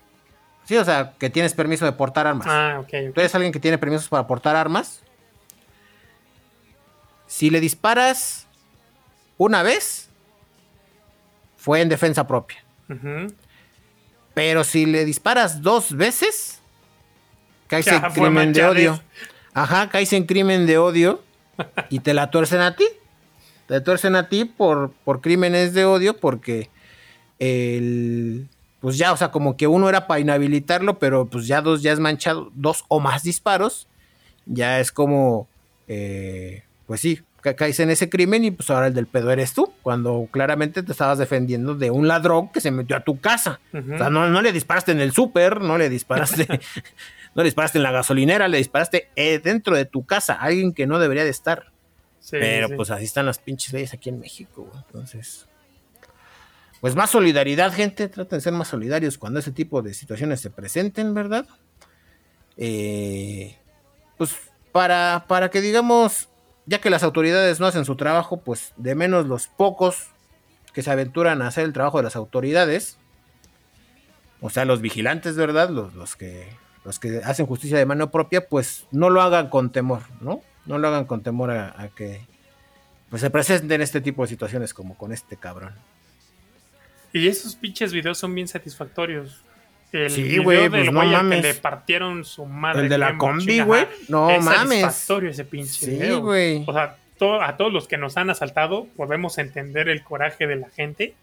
B: Sí, o sea, que tienes permiso de portar armas.
A: Ah, ok. okay.
B: Tú eres alguien que tiene permisos para portar armas. Si le disparas una vez, fue en defensa propia. Pero si le disparas dos veces, caes en crimen de odio. Ajá, caes en crimen de odio y te la tuercen a ti. Te tuercen a ti por, por crímenes de odio porque el pues ya, o sea, como que uno era para inhabilitarlo, pero pues ya dos ya es manchado, dos o más disparos, ya es como, eh, pues sí, caes en ese crimen y pues ahora el del pedo eres tú, cuando claramente te estabas defendiendo de un ladrón que se metió a tu casa. O sea, no, no, le disparaste en el súper, no le disparaste no le disparaste en la gasolinera, le disparaste eh, dentro de tu casa, alguien que no debería de estar. Pero pues así están las pinches leyes aquí en México, entonces. Pues más solidaridad, gente, traten de ser más solidarios cuando ese tipo de situaciones se presenten, ¿verdad? Eh, pues para, para que digamos, ya que las autoridades no hacen su trabajo, pues de menos los pocos que se aventuran a hacer el trabajo de las autoridades, o sea, los vigilantes, ¿verdad? Los, los que los que hacen justicia de mano propia, pues no lo hagan con temor, ¿no? No lo hagan con temor a, que pues, se presenten este tipo de situaciones como con este cabrón.
A: Y esos pinches videos son bien satisfactorios.
B: El sí, güey, pues no mames.
A: Que le partieron su madre.
B: El de la combi, güey. No es mames.
A: satisfactorio ese pinche
B: sí, güey.
A: O sea, a todos los que nos han asaltado podemos entender el coraje de la gente.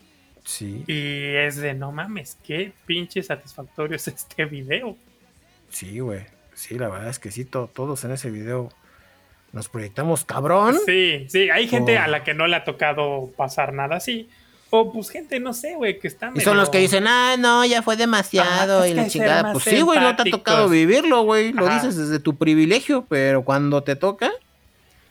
B: Sí.
A: Y es de no mames, qué pinche satisfactorio es este video.
B: Sí, güey. Sí, la verdad es que sí, todos en ese video nos proyectamos cabrón.
A: Sí, sí, hay gente a la que no le ha tocado pasar nada así. O pues gente, no sé, güey, que están...
B: Y son los que dicen, ah, no, ya fue demasiado y la chingada. Pues sí, güey, no te ha tocado vivirlo, güey. Lo dices desde tu privilegio, pero cuando te toca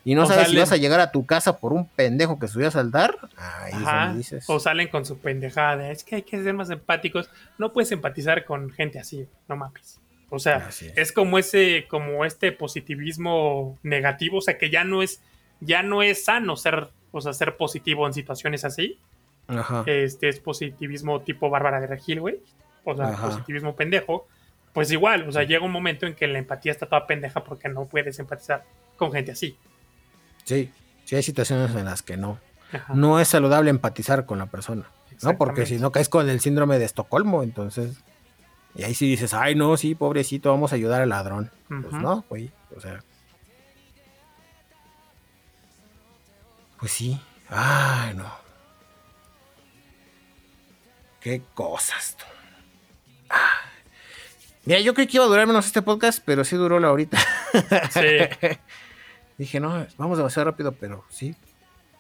B: y no sabes si vas a llegar a tu casa por un pendejo que subió a saltar, ahí dices.
A: O salen con su pendejada. Es que hay que ser más empáticos. No puedes empatizar con gente así, no mames. O sea, es. como ese, como este positivismo negativo, o sea, que ya no es, ya no es sano ser, o sea, ser positivo en situaciones así. Ajá. Este es positivismo tipo Bárbara de Regil, güey. O sea, positivismo pendejo. Pues igual, o sea, llega un momento en que la empatía está toda pendeja porque no puedes empatizar con gente así.
B: Sí, sí hay situaciones en las que no. No es saludable empatizar con la persona, ¿no? Porque si no caes con el síndrome de Estocolmo, entonces y ahí sí dices, ay, no, sí, pobrecito, vamos a ayudar al ladrón. Pues no, güey, o sea. Pues sí, ay, no. Qué cosas, tú. Mira, yo creí que iba a durar menos este podcast, pero sí duró la horita. Sí. Dije, no, vamos demasiado rápido, pero sí.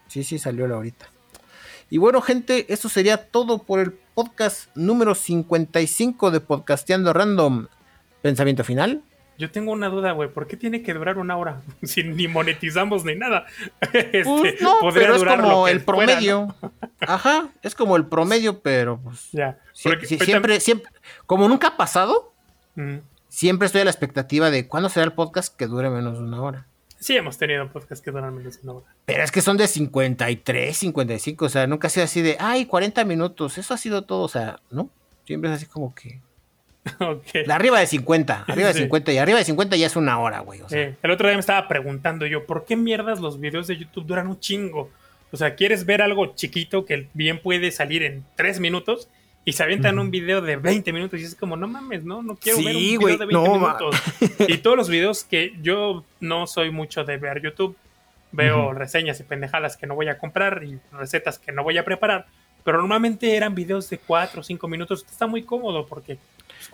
B: Sí, sí, salió la horita. Y bueno, gente, eso sería todo por el podcast número 55 de Podcasteando Random. ¿Pensamiento final?
A: Yo tengo una duda, güey. ¿Por qué tiene que durar una hora? Si ni monetizamos ni nada. Este,
B: pues no, pero es como el promedio. Ajá, es como el promedio, pero pues. Ya. siempre, siempre. Como nunca ha pasado, siempre estoy a la expectativa de cuándo será el podcast que dure menos de una hora.
A: Sí, hemos tenido podcasts que duran menos de una hora.
B: Pero es que son de 53, 55. O sea, nunca ha sido así de, ay, 40 minutos. Eso ha sido todo. O sea, ¿no? Siempre es así como que. Okay. arriba de 50, arriba de 50 y arriba de 50 ya es una hora, güey.
A: el otro día me estaba preguntando yo, ¿por qué mierdas los videos de YouTube duran un chingo? O sea, ¿quieres ver algo chiquito que bien puede salir en 3 minutos? Y se avientan un video de 20 minutos y es como, no mames, no, no quiero ver un video de 20 minutos. y todos los videos que yo no soy mucho de ver YouTube, veo reseñas y pendejadas que no voy a comprar y recetas que no voy a preparar, pero normalmente eran videos de 4 o 5 minutos. Está muy cómodo porque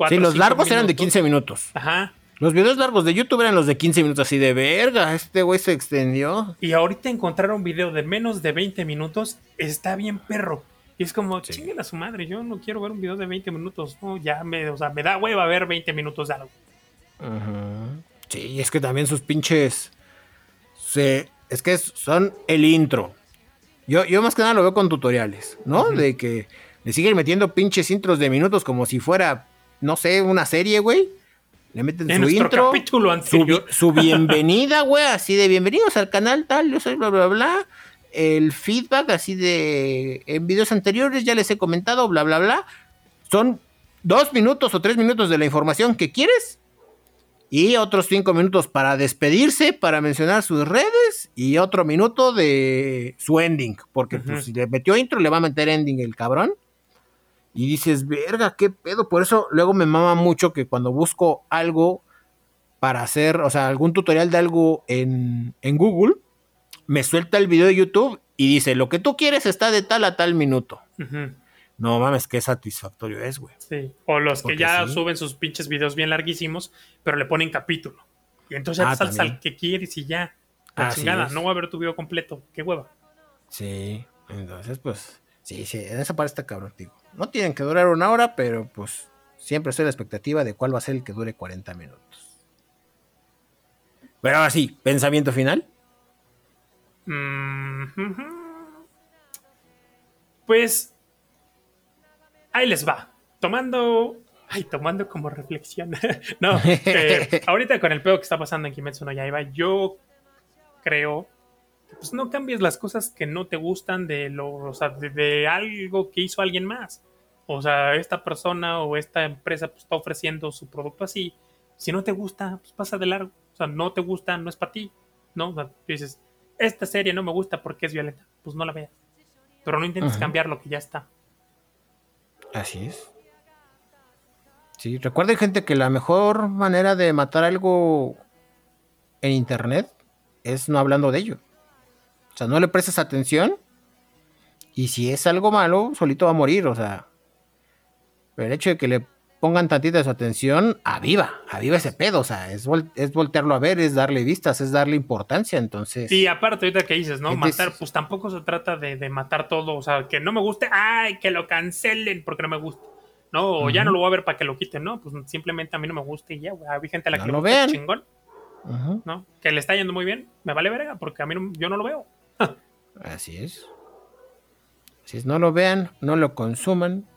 B: sí, los largos eran de 15 minutos. Ajá. Los videos largos de YouTube eran los de 15 minutos, así de verga, este güey se extendió.
A: Y ahorita encontrar un video de menos de 20 minutos está bien perro. Y es como, chinguen a su madre, yo no quiero ver un video de 20 minutos. No, ya me, o sea, me da hueva ver 20 minutos de algo.
B: Ajá. Sí, es que también sus pinches. Se, es que son el intro. Yo, yo más que nada lo veo con tutoriales, ¿no? De que le siguen metiendo pinches intros de minutos como si fuera no sé, una serie, güey. Le meten su intro, su, su, bienvenida, güey, así de bienvenidos al canal tal, yo soy bla, bla, bla. El feedback, así de en videos anteriores ya les he comentado, bla, bla, bla. Son dos minutos o tres minutos de la información que quieres y otros cinco minutos para despedirse, para mencionar sus redes y otro minuto de su ending, porque pues, si le metió intro le va a meter ending el cabrón y dices, verga, qué pedo. Por eso luego me mama mucho que cuando busco algo para hacer, o sea, algún tutorial de algo en, Google, me suelta el video de YouTube y dice, lo que tú quieres está de tal a tal minuto. No mames, qué satisfactorio es, güey.
A: Sí. O los que ya suben sus pinches videos bien larguísimos, pero le ponen capítulo. Y entonces ya ah, al que quieres y ya. chingada, no voy a ver tu video completo. Qué hueva.
B: Sí, entonces pues, sí, sí, en esa parte está cabrón, digo. No tienen que durar una hora, pero pues siempre estoy la expectativa de cuál va a ser el que dure 40 minutos. Pero ahora sí, pensamiento final.
A: Mm, pues ahí les va. Tomando. Ay, tomando como reflexión. no, eh, ahorita con el pedo que está pasando en Kimetsu no Yaiba, yo creo pues no cambies las cosas que no te gustan de lo, o sea, de, algo que hizo alguien más. O sea, esta persona o esta empresa pues, está ofreciendo su producto así. Si no te gusta, pues pasa de largo. O sea, no te gusta, no es para ti. ¿No? O sea, dices, esta serie no me gusta porque es violenta. Pues no la veas. Pero no intentes cambiar lo que ya está.
B: Así es. Sí, recuerden gente que la mejor manera de matar algo en internet es no hablando de ello. O sea, no le prestes atención. Y si es algo malo, solito va a morir. O sea, pero el hecho de que le pongan tantita su atención, aviva, aviva ese pedo. O sea, es, es voltearlo a ver, es darle vistas, es darle importancia. Entonces.
A: Y aparte, ahorita que dices, ¿no? Matar, pues tampoco se trata de, matar todo. O sea, que no me guste, ¡ay! Que lo cancelen porque no me gusta. No, o ya no lo voy a ver para que lo quiten, ¿no? Pues simplemente a mí no me gusta y ya, güey. Hay gente a la que
B: lo vean.
A: chingón. ¿No? Que le está yendo muy bien, me vale verga, porque a mí yo no lo veo.
B: Así es. Si no lo vean, no lo consuman,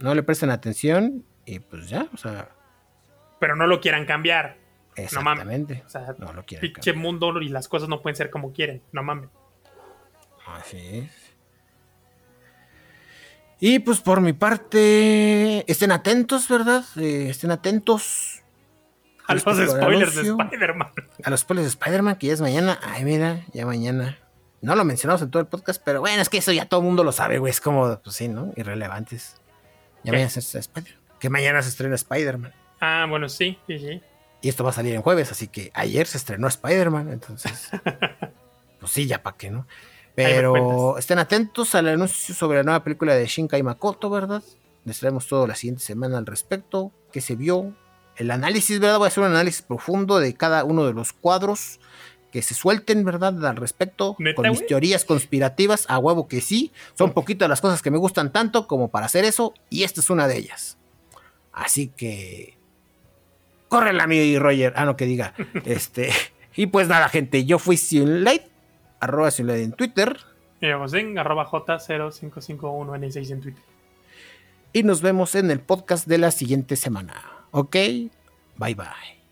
B: no le presten atención y pues ya, o sea.
A: Pero no lo quieran cambiar.
B: Exactamente.
A: No O sea, no lo quieran pinche mundo y las cosas no pueden ser como quieren. No mames.
B: Así es. Y pues por mi parte, estén atentos, ¿verdad? Eh, estén atentos.
A: A los spoilers de Spider-Man.
B: A los spoilers de Spider-Man, que ya es mañana. Ay, mira, ya mañana. No lo mencionamos en todo el podcast, pero bueno, es que eso ya todo el mundo lo sabe, güey. Es como, pues sí, ¿no? Irrelevantes. Ya mañana se Spider Que mañana se estrena Spider-Man.
A: Ah, bueno, sí, sí, sí.
B: Y esto va a salir en jueves, así que ayer se estrenó Spider-Man, entonces. pues sí, ya para qué, ¿no? Pero estén atentos al anuncio sobre la nueva película de Shinkai Makoto, ¿verdad? Les traemos todo la siguiente semana al respecto. ¿Qué se vio? el análisis, ¿verdad? Voy a hacer un análisis profundo de cada uno de los cuadros que se suelten, ¿verdad? Al respecto, con mis teorías conspirativas, a huevo que sí. Son poquitas las cosas que me gustan tanto como para hacer eso, y esta es una de ellas. Así que. la amigo y Roger. Ah, no, que diga. este. Y pues nada, gente, yo fui Light, arroba Light en Twitter.
A: Y en arroba J0551N6 en Twitter.
B: Y nos vemos en el podcast de la siguiente semana. ¿Ok? Bye bye.